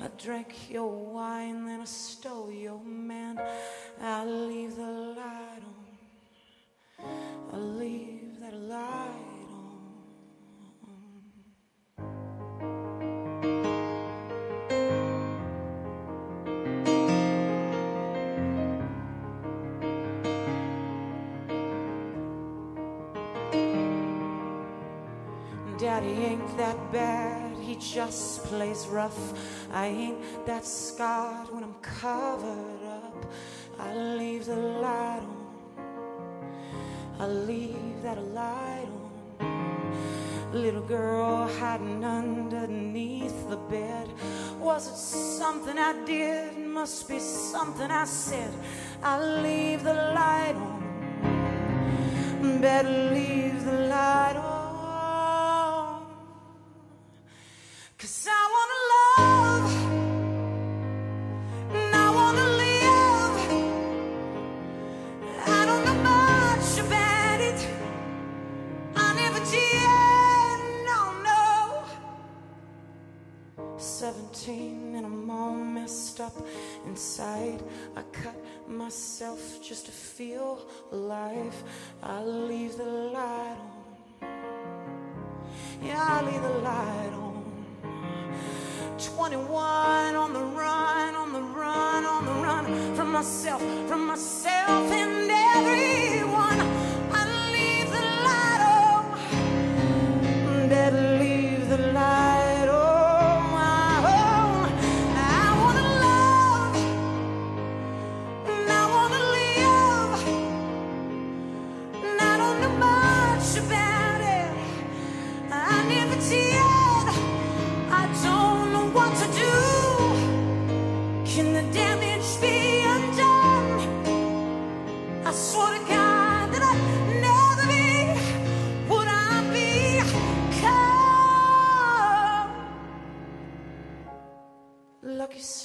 I drank your wine, then I stole your man. I leave the light on. I leave that light ain't that bad, he just plays rough. I ain't that scarred when I'm covered up. I leave the light on. I leave that light on. Little girl hiding underneath the bed. Was it something I did? Must be something I said. I leave the light on. Better leave the light on. Inside. I cut myself just to feel alive. I leave the light on. Yeah, I leave the light on. 21 on the run, on the run, on the run from myself, from myself and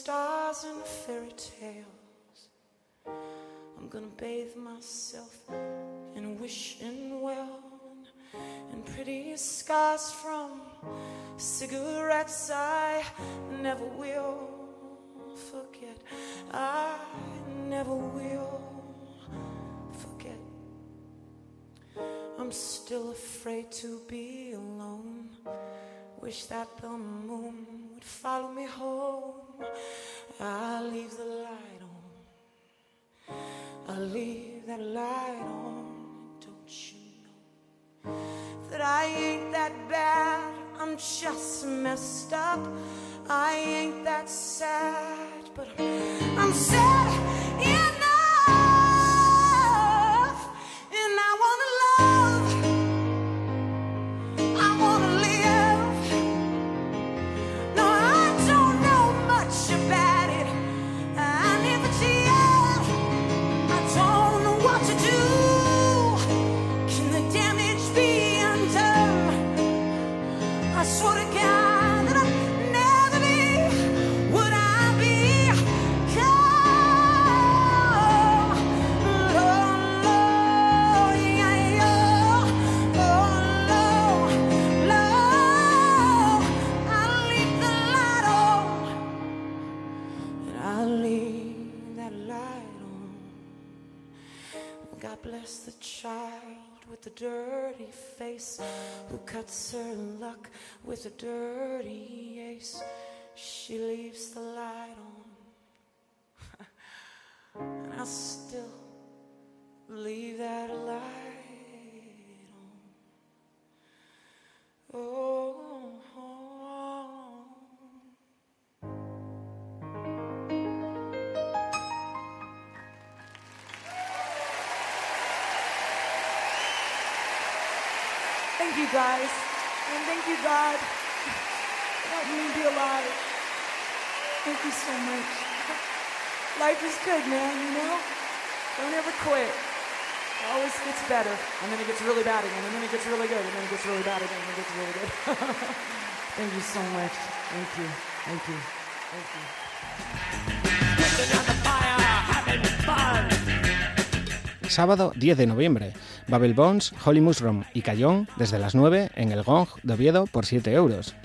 stars and fairy tales? I'm gonna bathe myself in wishing well and pretty scars from cigarettes I never will forget. I never will forget. I'm still afraid to be alone. Wish that the moon would follow me home. I leave the light on. I leave that light on. Don't you know that I ain't that bad? I'm just messed up. I ain't that sad, but I'm, I'm sad just the child with the dirty face who cuts her luck with a dirty ace. She leaves the light on, [laughs] and I still leave that light on. Oh. oh. You guys. And thank you, God, for helping me be alive. Thank you so much. Life is good, man, you know? Don't ever quit. It always gets better. And then it gets really bad again. And then it gets really good. And then it gets really bad again. And then it gets really good. [laughs] thank you so much. Thank you. Thank you. Thank you. Sábado 10 de noviembre, Babel Bones, Holy Mushroom y Cayón desde las 9 en el Gong de Oviedo por 7 euros.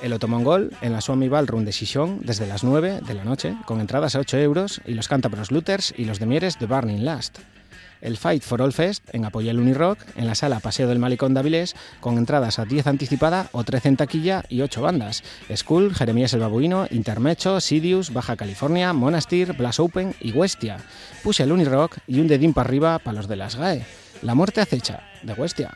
El Otomongol en la Swami Ballroom de Shishon desde las 9 de la noche con entradas a 8 euros y los Cántabros Luters y los de Mieres de Burning Last. El Fight for All Fest en Apoya el Unirock en la sala Paseo del Malicón de con entradas a 10 anticipada o 13 en taquilla y 8 bandas. School, Jeremías el Babuino, Intermecho, Sidious, Baja California, Monastir, Blast Open y Westia. Puse el Unirock y un dedín para arriba para los de las GAE. La muerte acecha, de Westia.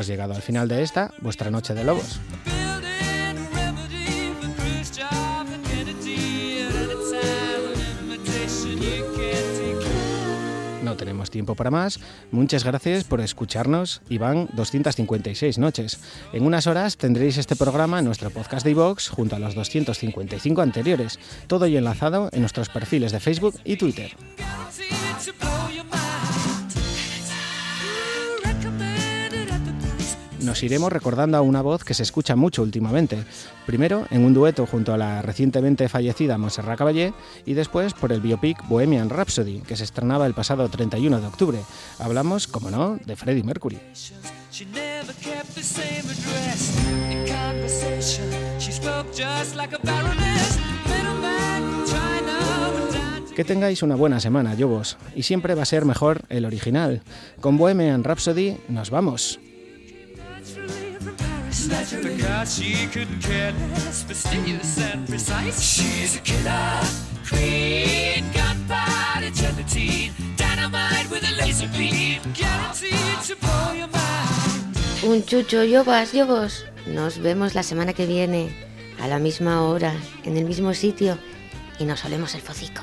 Hemos llegado al final de esta, vuestra noche de lobos. No tenemos tiempo para más. Muchas gracias por escucharnos y van 256 noches. En unas horas tendréis este programa en nuestro podcast de iVox junto a los 255 anteriores. Todo y enlazado en nuestros perfiles de Facebook y Twitter. Nos iremos recordando a una voz que se escucha mucho últimamente. Primero en un dueto junto a la recientemente fallecida Montserrat Caballé y después por el biopic Bohemian Rhapsody, que se estrenaba el pasado 31 de octubre. Hablamos, como no, de Freddie Mercury. Que tengáis una buena semana, Yobos, y siempre va a ser mejor el original. Con Bohemian Rhapsody nos vamos. Because she couldn't care less, fastidious and precise. She's a killer queen, gunpowder gelatine, dynamite with a laser beam, guaranteed to blow your mind. Un chucho, yobas, yobos. Nos vemos la semana que viene, a la misma hora, en el mismo sitio, y nos olemos el focico.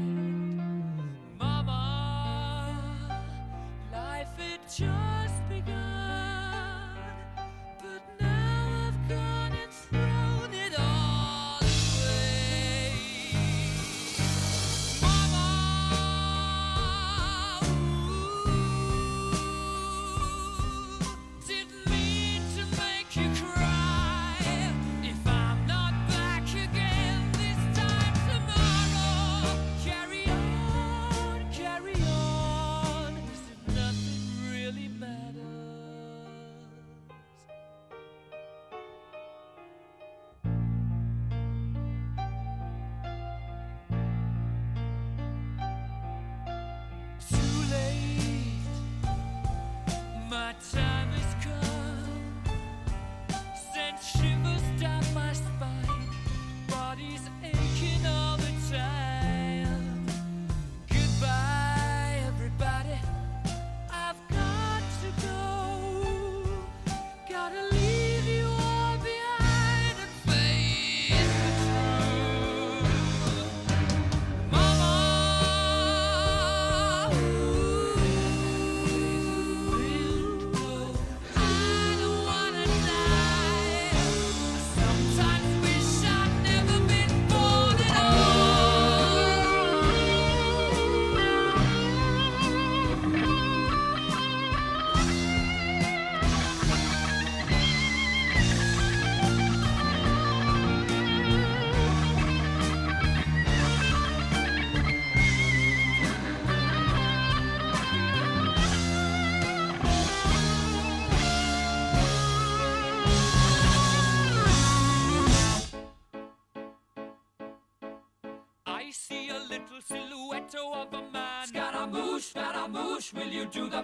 Mama, life had just Will you do the